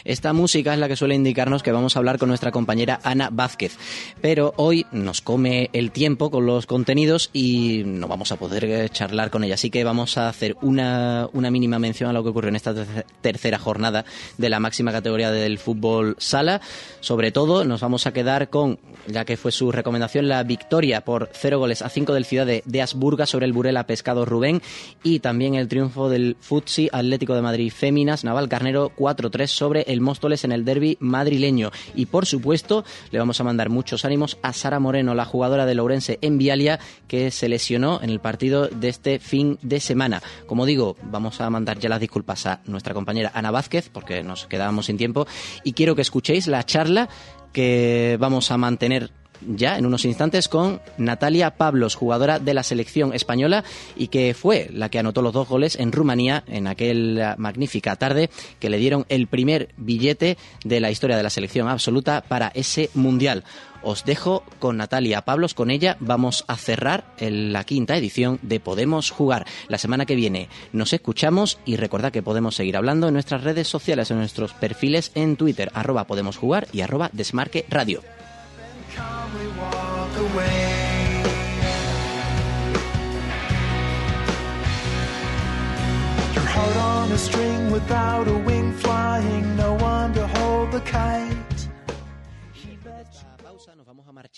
Speaker 1: Esta música es la que suele indicarnos que vamos a hablar con nuestra compañera Ana Vázquez. Pero hoy nos come el tiempo con los contenidos y no vamos a poder eh, charlar con ella. Así que vamos a hacer una, una mínima mención a lo que ocurrió en esta terce- tercera jornada de la máxima categoría del fútbol sala. Sobre todo nos vamos a quedar con, ya que fue su recomendación, la victoria por cero goles a cinco del Ciudad de, de Asburga sobre el Burela Pescado Rubén y también el triunfo del Futsi Atlético de Madrid Féminas Naval Carnero 4-3 sobre el Móstoles en el derby madrileño. Y por supuesto, le vamos a mandar muchos ánimos a Sara Moreno, la jugadora de Lourense en Vialia, que se lesionó en el partido de este fin de semana. Como digo, vamos a mandar ya las disculpas a nuestra compañera Ana Vázquez, porque nos quedábamos sin tiempo, y quiero que escuchéis la charla que vamos a mantener ya en unos instantes con Natalia Pablos, jugadora de la selección española y que fue la que anotó los dos goles en Rumanía en aquella magnífica tarde que le dieron el primer billete de la historia de la selección absoluta para ese mundial. Os dejo con Natalia Pablos, con ella vamos a cerrar la quinta edición de Podemos Jugar. La semana que viene nos escuchamos y recordad que podemos seguir hablando en nuestras redes sociales, en nuestros perfiles en Twitter, arroba Podemos Jugar y arroba Desmarque Radio.
Speaker 13: Calmly walk away. Your heart on a string without a wing flying, no one to hold the kite.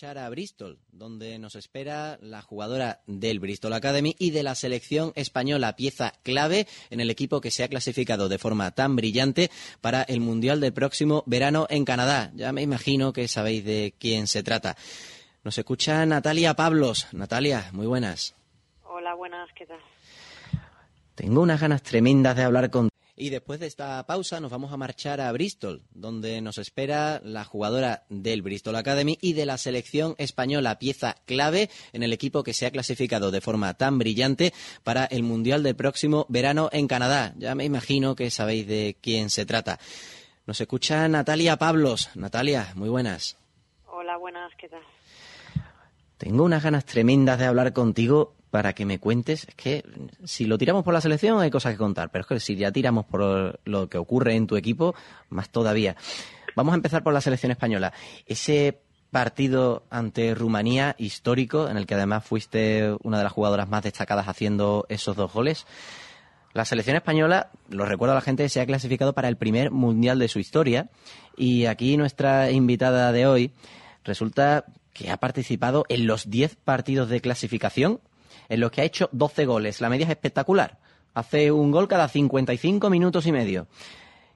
Speaker 1: Marchar a Bristol, donde nos espera la jugadora del Bristol Academy y de la selección española, pieza clave en el equipo que se ha clasificado de forma tan brillante para el Mundial del próximo verano en Canadá. Ya me imagino que sabéis de quién se trata. Nos escucha Natalia Pablos. Natalia, muy buenas.
Speaker 14: Hola, buenas, ¿qué tal?
Speaker 1: Tengo unas ganas tremendas de hablar con... Y después de esta pausa nos vamos a marchar a Bristol, donde nos espera la jugadora del Bristol Academy y de la selección española, pieza clave en el equipo que se ha clasificado de forma tan brillante para el Mundial del próximo verano en Canadá. Ya me imagino que sabéis de quién se trata. Nos escucha Natalia Pablos. Natalia, muy buenas.
Speaker 14: Hola, buenas, ¿qué tal?
Speaker 1: Tengo unas ganas tremendas de hablar contigo para que me cuentes. Es que si lo tiramos por la selección hay cosas que contar, pero es que si ya tiramos por lo que ocurre en tu equipo, más todavía. Vamos a empezar por la selección española. Ese partido ante Rumanía histórico, en el que además fuiste una de las jugadoras más destacadas haciendo esos dos goles. La selección española, lo recuerdo a la gente, se ha clasificado para el primer mundial de su historia. Y aquí nuestra invitada de hoy resulta que ha participado en los 10 partidos de clasificación, en los que ha hecho 12 goles. La media es espectacular. Hace un gol cada 55 minutos y medio.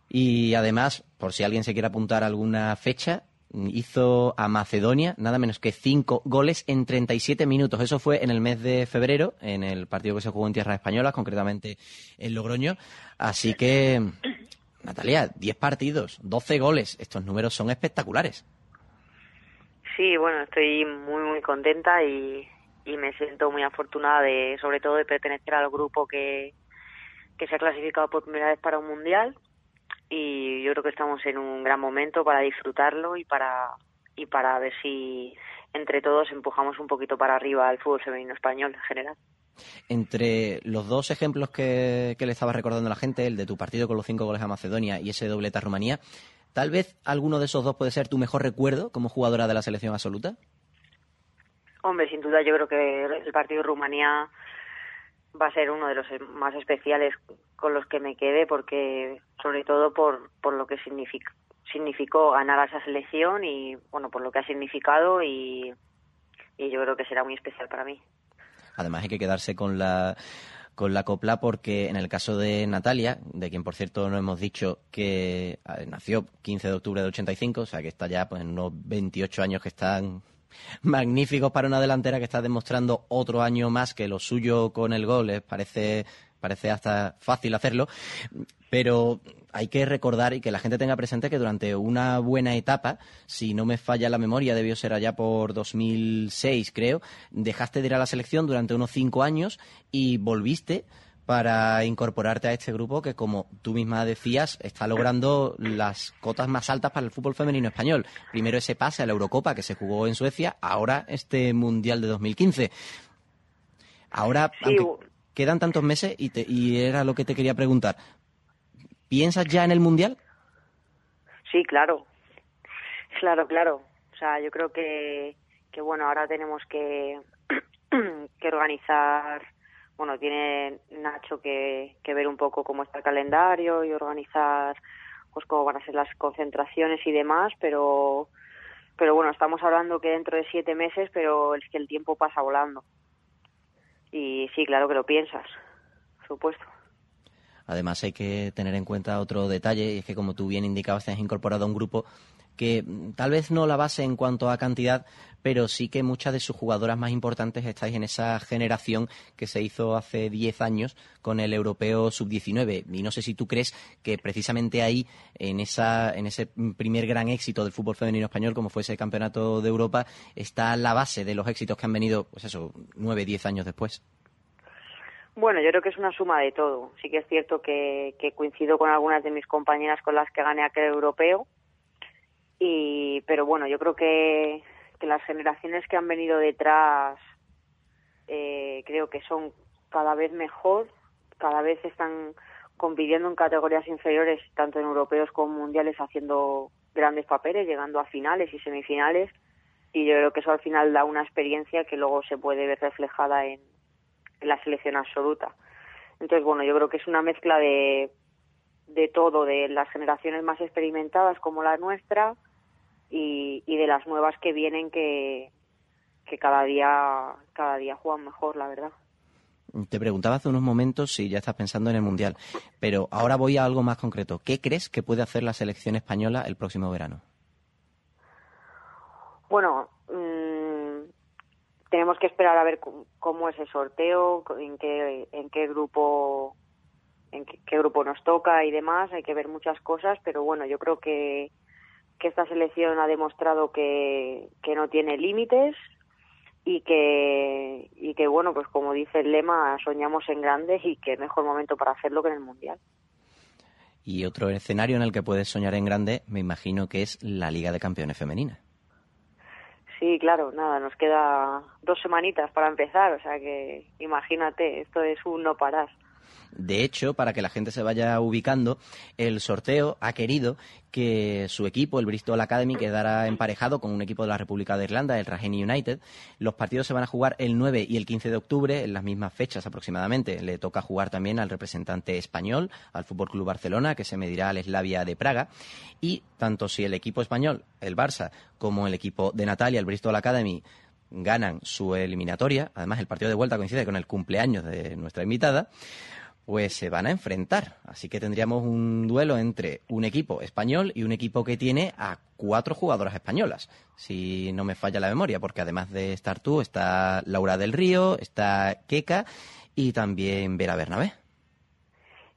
Speaker 1: Y además, por si alguien se quiere apuntar alguna fecha, hizo a Macedonia nada menos que 5 goles en 37 minutos. Eso fue en el mes de febrero, en el partido que se jugó en tierras españolas, concretamente en Logroño. Así que, Natalia, 10 partidos, 12 goles. Estos números son espectaculares.
Speaker 14: Sí, bueno, estoy muy, muy contenta y, y me siento muy afortunada de, sobre todo, de pertenecer al grupo que, que se ha clasificado por primera vez para un mundial y yo creo que estamos en un gran momento para disfrutarlo y para y para ver si entre todos empujamos un poquito para arriba al fútbol femenino español en general.
Speaker 1: Entre los dos ejemplos que, que le estaba recordando a la gente, el de tu partido con los cinco goles a Macedonia y ese doblete a Rumanía, tal vez alguno de esos dos puede ser tu mejor recuerdo como jugadora de la selección absoluta.
Speaker 14: Hombre, sin duda yo creo que el partido Rumanía va a ser uno de los más especiales con los que me quede porque sobre todo por, por lo que significó ganar a esa selección y bueno por lo que ha significado y, y yo creo que será muy especial para mí.
Speaker 1: Además hay que quedarse con la con la copla porque en el caso de Natalia, de quien por cierto no hemos dicho que eh, nació 15 de octubre de 85, o sea que está ya pues en unos 28 años que están magníficos para una delantera que está demostrando otro año más que lo suyo con el gol, les parece parece hasta fácil hacerlo, pero hay que recordar y que la gente tenga presente que durante una buena etapa, si no me falla la memoria, debió ser allá por 2006, creo, dejaste de ir a la selección durante unos cinco años y volviste para incorporarte a este grupo que, como tú misma decías, está logrando las cotas más altas para el fútbol femenino español. Primero ese pase a la Eurocopa que se jugó en Suecia, ahora este Mundial de 2015. Ahora,
Speaker 14: Sí,
Speaker 1: quedan tantos meses y, te- y era lo que te quería preguntar, ¿piensas ya en el Mundial?
Speaker 14: Sí, claro. Claro, claro. O sea, yo creo que, que bueno, ahora tenemos que, que organizar, bueno, tiene Nacho que, que ver un poco cómo está el calendario y organizar pues cómo van a ser las concentraciones y demás, pero pero bueno, estamos hablando que dentro de siete meses, pero es que el tiempo pasa volando. Y sí, claro que lo piensas, por supuesto.
Speaker 1: Además hay que tener en cuenta otro detalle, y es que como tú bien indicabas, te has incorporado a un grupo que tal vez no la base en cuanto a cantidad, pero sí que muchas de sus jugadoras más importantes estáis en esa generación que se hizo hace 10 años con el europeo sub-19. Y no sé si tú crees que precisamente ahí, en, esa, en ese primer gran éxito del fútbol femenino español, como fue ese campeonato de Europa, está la base de los éxitos que han venido, pues eso, 9, 10 años después.
Speaker 14: Bueno, yo creo que es una suma de todo. Sí que es cierto que, que coincido con algunas de mis compañeras con las que gané aquel europeo. Y, pero bueno, yo creo que, que las generaciones que han venido detrás eh, creo que son cada vez mejor, cada vez están compitiendo en categorías inferiores, tanto en europeos como mundiales, haciendo grandes papeles, llegando a finales y semifinales. Y yo creo que eso al final da una experiencia que luego se puede ver reflejada en, en la selección absoluta. Entonces, bueno, yo creo que es una mezcla de, de todo, de las generaciones más experimentadas como la nuestra y, y de las nuevas que vienen que, que cada día cada día juegan mejor, la verdad.
Speaker 1: Te preguntaba hace unos momentos si ya estás pensando en el Mundial, pero ahora voy a algo más concreto. ¿Qué crees que puede hacer la selección española el próximo verano?
Speaker 14: Bueno, mm, tenemos que esperar a ver cómo, cómo es el sorteo, en qué, en qué grupo en qué, qué grupo nos toca y demás. Hay que ver muchas cosas, pero bueno, yo creo que, que esta selección ha demostrado que, que no tiene límites y que y que bueno, pues como dice el lema, soñamos en grande y que mejor momento para hacerlo que en el mundial.
Speaker 1: Y otro escenario en el que puedes soñar en grande, me imagino que es la Liga de Campeones Femenina.
Speaker 14: Sí, claro, nada, nos queda dos semanitas para empezar, o sea que imagínate, esto es un no parar.
Speaker 1: De hecho, para que la gente se vaya ubicando, el sorteo ha querido que su equipo, el Bristol Academy, quedara emparejado con un equipo de la República de Irlanda, el Raheny United. Los partidos se van a jugar el 9 y el 15 de octubre, en las mismas fechas aproximadamente. Le toca jugar también al representante español, al Fútbol Club Barcelona, que se medirá al Slavia de Praga. Y tanto si el equipo español, el Barça, como el equipo de Natalia, el Bristol Academy, ganan su eliminatoria, además el partido de vuelta coincide con el cumpleaños de nuestra invitada, pues se van a enfrentar. Así que tendríamos un duelo entre un equipo español y un equipo que tiene a cuatro jugadoras españolas, si no me falla la memoria, porque además de estar tú, está Laura del Río, está Keka y también Vera Bernabé.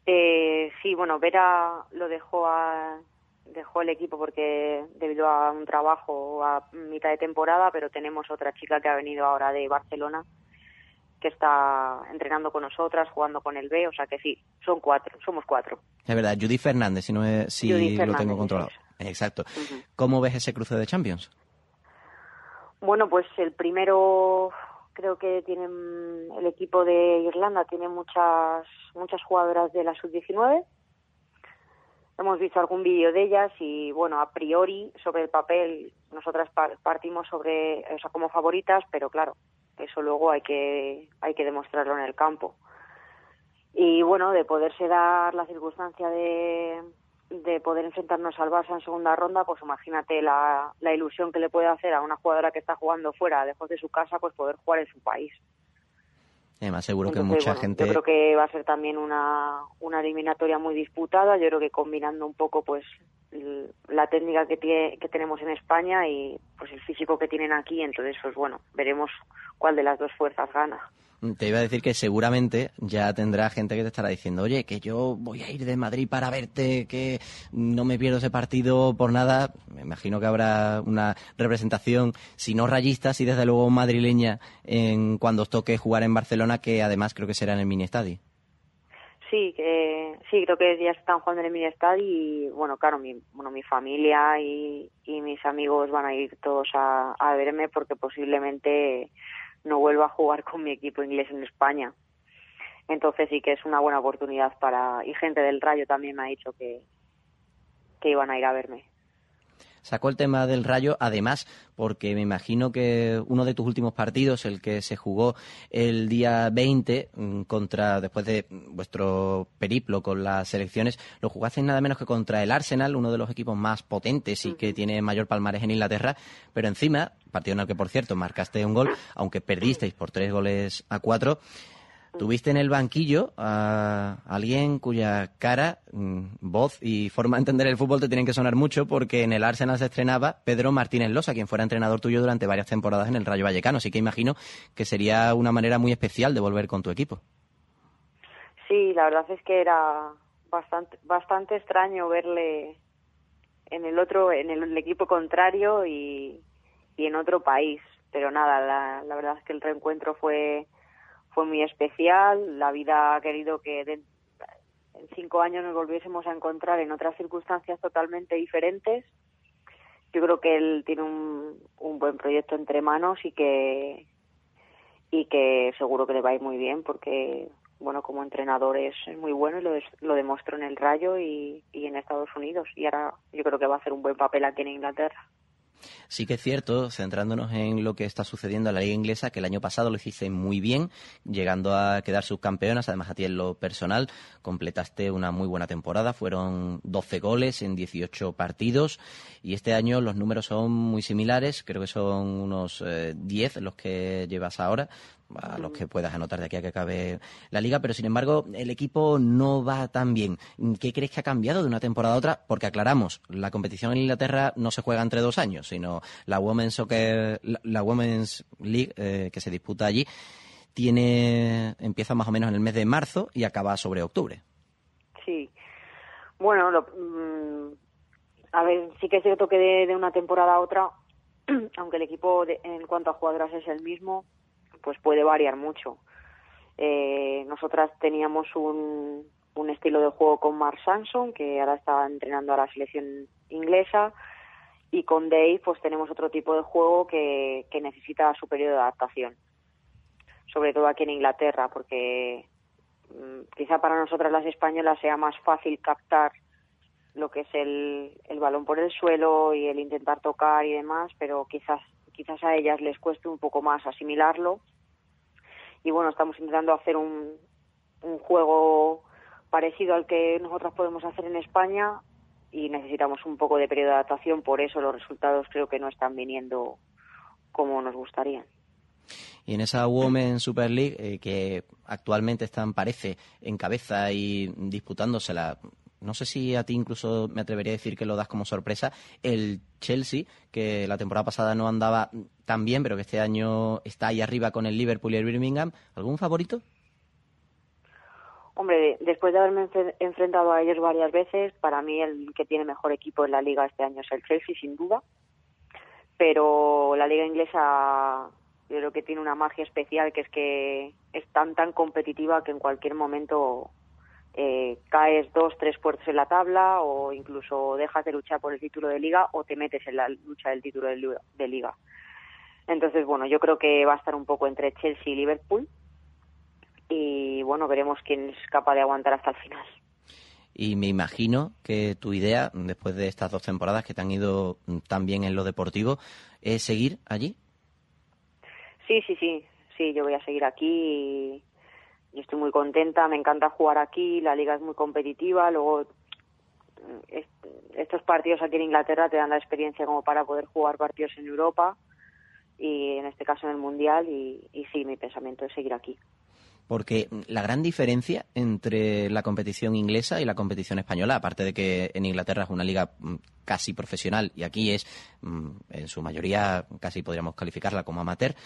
Speaker 14: Eh, sí, bueno, Vera lo dejó a, dejó el equipo porque debido a un trabajo a mitad de temporada, pero tenemos otra chica que ha venido ahora de Barcelona que está entrenando con nosotras, jugando con el B, o sea que sí, son cuatro, somos cuatro.
Speaker 1: Es verdad, Judy Fernández, si, no es, si lo tengo controlado. Exacto. ¿Cómo ves ese cruce de Champions?
Speaker 14: Bueno, pues el primero creo que tienen el equipo de Irlanda tiene muchas muchas jugadoras de la sub-19. Hemos visto algún vídeo de ellas y bueno, a priori sobre el papel nosotras par- partimos sobre o sea, como favoritas, pero claro, eso luego hay que hay que demostrarlo en el campo. Y bueno, de poderse dar la circunstancia de de poder enfrentarnos al Barça en segunda ronda, pues imagínate la, la ilusión que le puede hacer a una jugadora que está jugando fuera, lejos de su casa, pues poder jugar en su país.
Speaker 1: Además, seguro que mucha
Speaker 14: bueno,
Speaker 1: gente...
Speaker 14: Yo creo que va a ser también una, una eliminatoria muy disputada. Yo creo que combinando un poco pues la técnica que, tie- que tenemos en España y pues el físico que tienen aquí. Entonces, pues bueno, veremos cuál de las dos fuerzas gana.
Speaker 1: Te iba a decir que seguramente ya tendrá gente que te estará diciendo, oye, que yo voy a ir de Madrid para verte, que no me pierdo ese partido por nada. Me imagino que habrá una representación, si no rayista, sí desde luego madrileña, en cuando os toque jugar en Barcelona, que además creo que será en el mini estadio.
Speaker 14: Sí, que, sí, creo que ya están jugando en el Minestad y bueno, claro, mi, bueno, mi familia y, y mis amigos van a ir todos a, a verme porque posiblemente no vuelva a jugar con mi equipo inglés en España. Entonces sí que es una buena oportunidad para y gente del Rayo también me ha dicho que que iban a ir a verme.
Speaker 1: Sacó el tema del Rayo, además, porque me imagino que uno de tus últimos partidos, el que se jugó el día 20 mm, contra después de vuestro periplo con las selecciones, lo jugasteis nada menos que contra el Arsenal, uno de los equipos más potentes y que tiene mayor palmarés en Inglaterra, pero encima, partido en el que por cierto marcaste un gol, aunque perdisteis por tres goles a cuatro. Tuviste en el banquillo a alguien cuya cara, mm, voz y forma de entender el fútbol te tienen que sonar mucho porque en el Arsenal se estrenaba Pedro Martínez Losa, quien fuera entrenador tuyo durante varias temporadas en el Rayo Vallecano. Así que imagino que sería una manera muy especial de volver con tu equipo.
Speaker 14: Sí, la verdad es que era bastante extraño verle en el otro en el, equipo contrario y, y en otro país, pero nada, la verdad es que el reencuentro fue fue muy especial. La vida ha querido que en cinco años nos volviésemos a encontrar en otras circunstancias totalmente diferentes. Yo creo que él tiene un, un buen proyecto entre manos y que y que seguro que le va a ir muy bien porque bueno como entrenador es, es muy bueno y lo, des- lo demostró en el Rayo y, y en Estados Unidos y ahora yo creo que va a hacer un buen papel aquí en Inglaterra.
Speaker 1: Sí que es cierto, centrándonos en lo que está sucediendo en la liga inglesa, que el año pasado lo hiciste muy bien, llegando a quedar subcampeonas, además a ti en lo personal, completaste una muy buena temporada, fueron 12 goles en 18 partidos. Y este año los números son muy similares, creo que son unos eh, 10 los que llevas ahora, a los que puedas anotar de aquí a que acabe la liga, pero sin embargo el equipo no va tan bien. ¿Qué crees que ha cambiado de una temporada a otra? Porque aclaramos, la competición en Inglaterra no se juega entre dos años, sino la Women's Soccer, la, Women's League eh, que se disputa allí tiene empieza más o menos en el mes de marzo y acaba sobre octubre.
Speaker 14: Sí. Bueno, lo- mm, a ver, sí que es cierto que de, de una temporada a otra, aunque el equipo de- en cuanto a jugadoras es el mismo, pues puede variar mucho. Eh, nosotras teníamos un, un estilo de juego con Mark Sanson, que ahora está entrenando a la selección inglesa, y con Dave pues tenemos otro tipo de juego que, que necesita su periodo de adaptación. Sobre todo aquí en Inglaterra, porque mm, quizá para nosotras las españolas sea más fácil captar lo que es el, el balón por el suelo y el intentar tocar y demás, pero quizás quizás a ellas les cueste un poco más asimilarlo. Y bueno, estamos intentando hacer un, un juego parecido al que nosotras podemos hacer en España y necesitamos un poco de periodo de adaptación, por eso los resultados creo que no están viniendo como nos gustaría.
Speaker 1: Y en esa Women's Super League, eh, que actualmente están, parece, en cabeza y disputándosela, no sé si a ti incluso me atrevería a decir que lo das como sorpresa, el Chelsea, que la temporada pasada no andaba tan bien, pero que este año está ahí arriba con el Liverpool y el Birmingham. ¿Algún favorito?
Speaker 14: Hombre, de- después de haberme enfre- enfrentado a ellos varias veces, para mí el que tiene mejor equipo en la liga este año es el Chelsea, sin duda. Pero la liga inglesa yo creo que tiene una magia especial, que es que es tan, tan competitiva que en cualquier momento eh, caes dos, tres puertos en la tabla o incluso dejas de luchar por el título de liga o te metes en la lucha del título de li- de liga. Entonces, bueno, yo creo que va a estar un poco entre Chelsea y Liverpool y bueno, veremos quién es capaz de aguantar hasta el final.
Speaker 1: Y me imagino que tu idea, después de estas dos temporadas que te han ido tan bien en lo deportivo, es seguir allí.
Speaker 14: Sí, sí, sí, sí, yo voy a seguir aquí y, y estoy muy contenta, me encanta jugar aquí, la liga es muy competitiva, luego mm, est- estos partidos aquí en Inglaterra te dan la experiencia como para poder jugar partidos en Europa y en este caso en el Mundial y sí, mi pensamiento es seguir aquí.
Speaker 1: Porque la gran diferencia entre la competición inglesa y la competición española, aparte de que en Inglaterra es una liga mm, casi profesional y aquí es, mm, en su mayoría, casi podríamos calificarla como amateur,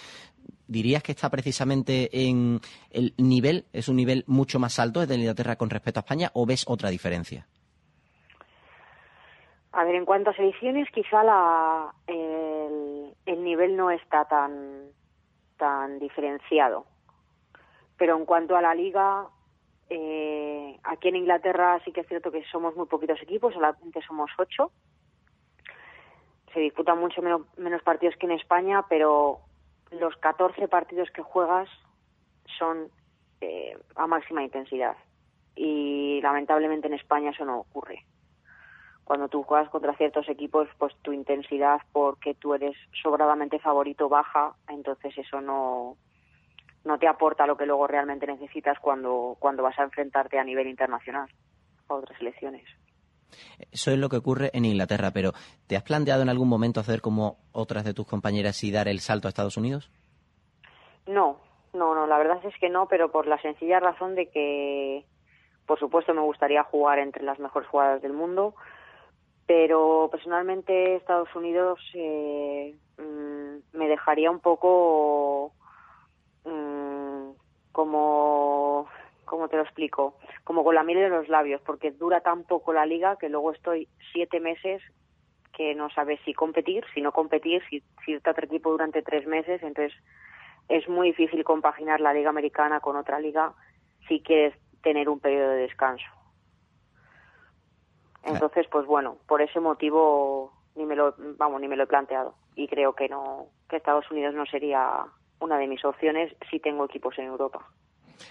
Speaker 1: ¿dirías que está precisamente en el nivel, es un nivel mucho más alto desde Inglaterra con respecto a España o ves otra diferencia?
Speaker 14: A ver, en cuanto a selecciones, quizá la, el, el nivel no está tan, tan diferenciado. Pero en cuanto a la liga, eh, aquí en Inglaterra sí que es cierto que somos muy poquitos equipos, solamente somos ocho. Se disputan mucho menos, menos partidos que en España, pero los 14 partidos que juegas son eh, a máxima intensidad. Y lamentablemente en España eso no ocurre cuando tú juegas contra ciertos equipos, pues tu intensidad porque tú eres sobradamente favorito baja, entonces eso no no te aporta lo que luego realmente necesitas cuando cuando vas a enfrentarte a nivel internacional a otras selecciones.
Speaker 1: Eso es lo que ocurre en Inglaterra, pero ¿te has planteado en algún momento hacer como otras de tus compañeras y dar el salto a Estados Unidos?
Speaker 14: No, no, no, la verdad es que no, pero por la sencilla razón de que, por supuesto, me gustaría jugar entre las mejores jugadoras del mundo, pero personalmente Estados Unidos eh, mm, me dejaría un poco como ¿cómo te lo explico? Como con la miel en los labios, porque dura tan poco la liga que luego estoy siete meses que no sabes si competir, si no competir, si, si irte a otro equipo durante tres meses, entonces es muy difícil compaginar la liga americana con otra liga si quieres tener un periodo de descanso. Entonces, pues bueno, por ese motivo ni me lo, vamos, ni me lo he planteado y creo que no, que Estados Unidos no sería una de mis opciones si tengo equipos en Europa.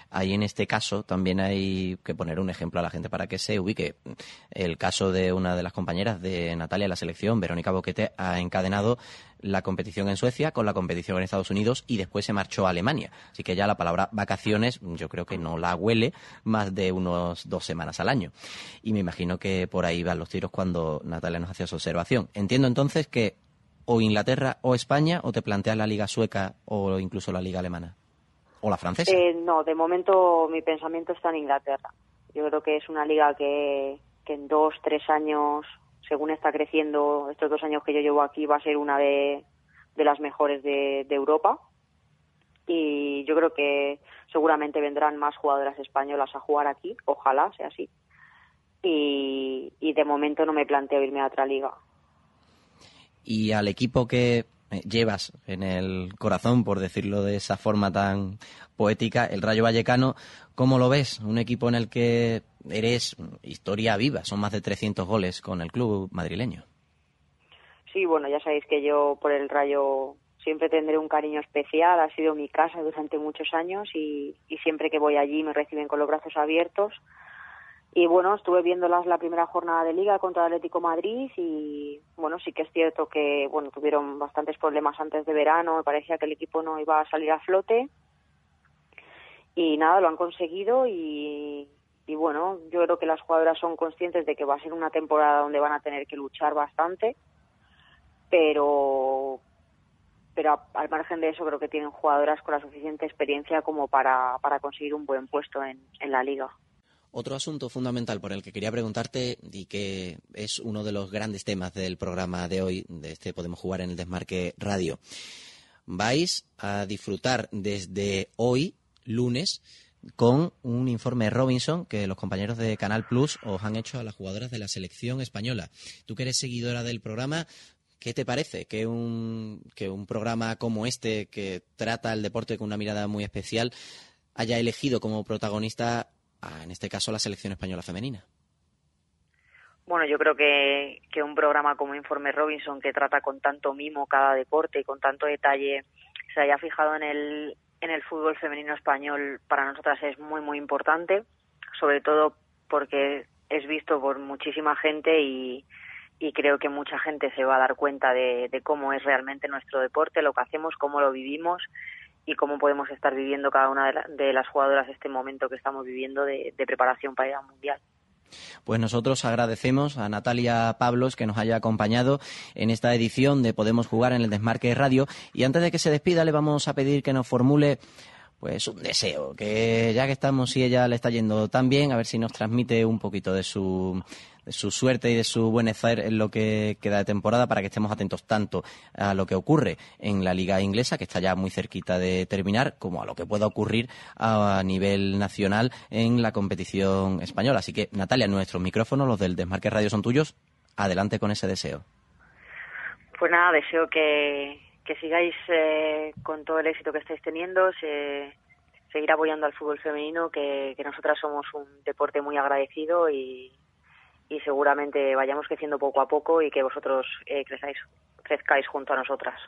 Speaker 1: Ahí en este caso también hay que poner un ejemplo a la gente para que se ubique. El caso de una de las compañeras de Natalia la selección, Verónica Boquete, ha encadenado la competición en Suecia con la competición en Estados Unidos y después se marchó a Alemania. Así que ya la palabra vacaciones yo creo que no la huele más de unos dos semanas al año. Y me imagino que por ahí van los tiros cuando Natalia nos hacía su observación. Entiendo entonces que o Inglaterra o España o te planteas la liga sueca o incluso la liga alemana. O la francesa.
Speaker 14: Eh, no, de momento mi pensamiento está en Inglaterra. Yo creo que es una liga que, que en dos, tres años, según está creciendo, estos dos años que yo llevo aquí, va a ser una de, de las mejores de, de Europa. Y yo creo que seguramente vendrán más jugadoras españolas a jugar aquí, ojalá sea así. Y, y de momento no me planteo irme a otra liga.
Speaker 1: Y al equipo que eh, llevas en el corazón, por decirlo de esa forma tan poética, el Rayo Vallecano, ¿cómo lo ves? Un equipo en el que eres historia viva, son más de 300 goles con el club madrileño.
Speaker 14: Sí, bueno, ya sabéis que yo por el Rayo siempre tendré un cariño especial. Ha sido mi casa durante muchos años y, y siempre que voy allí me reciben con los brazos abiertos. Y bueno, estuve viéndolas la primera jornada de liga contra Atlético Madrid y bueno, sí que es cierto que bueno, tuvieron bastantes problemas antes de verano, parecía que el equipo no iba a salir a flote. Y nada, lo han conseguido y, y bueno, yo creo que las jugadoras son conscientes de que va a ser una temporada donde van a tener que luchar bastante, pero pero al margen de eso creo que tienen jugadoras con la suficiente experiencia como para, para conseguir un buen puesto en, en la liga.
Speaker 1: Otro asunto fundamental por el que quería preguntarte y que es uno de los grandes temas del programa de hoy, de este Podemos Jugar en el Desmarque Radio. Vais a disfrutar desde hoy, lunes, con un informe Robinson que los compañeros de Canal Plus os han hecho a las jugadoras de la selección española. Tú que eres seguidora del programa, ¿qué te parece que un, que un programa como este, que trata el deporte con una mirada muy especial, haya elegido como protagonista, en este caso, la selección española femenina?
Speaker 14: Bueno, yo creo que, que un programa como Informe Robinson, que trata con tanto mimo cada deporte y con tanto detalle, se haya fijado en el, en el fútbol femenino español, para nosotras es muy, muy importante, sobre todo porque es visto por muchísima gente y, y creo que mucha gente se va a dar cuenta de cómo es realmente nuestro deporte, lo que hacemos, cómo lo vivimos y cómo podemos estar viviendo cada una de, la- de las jugadoras este momento que estamos viviendo de, preparación para ir al Mundial.
Speaker 1: Pues nosotros agradecemos a Natalia Pablos que nos haya acompañado en esta edición de Podemos Jugar en el Desmarque Radio. Y antes de que se despida, le vamos a pedir que nos formule pues un deseo, que ya que estamos y ella le está yendo tan bien, a ver si nos transmite un poquito de su, de su suerte y de su buen hacer en lo que queda de temporada para que estemos atentos tanto a lo que ocurre en la liga inglesa, que está ya muy cerquita de terminar, como a lo que pueda ocurrir a nivel nacional en la competición española. Así que, Natalia, nuestros micrófonos, los del Desmarque Radio son tuyos. Adelante con ese deseo.
Speaker 14: Pues nada, deseo que, que sigáis eh, con todo el éxito que estáis teniendo, se- seguir apoyando al fútbol femenino, que, nosotras somos un deporte muy agradecido y, y seguramente vayamos creciendo poco a poco y que vosotros eh, crezcáis, crezcáis junto a nosotras.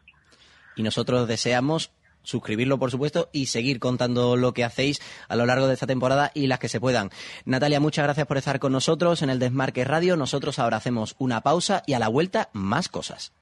Speaker 1: Y nosotros deseamos suscribirlo, por supuesto, y seguir contando lo que hacéis a lo largo de esta temporada y las que se puedan. Natalia, muchas gracias por estar con nosotros en el Desmarque Radio. Nosotros ahora hacemos una pausa y a la vuelta más cosas.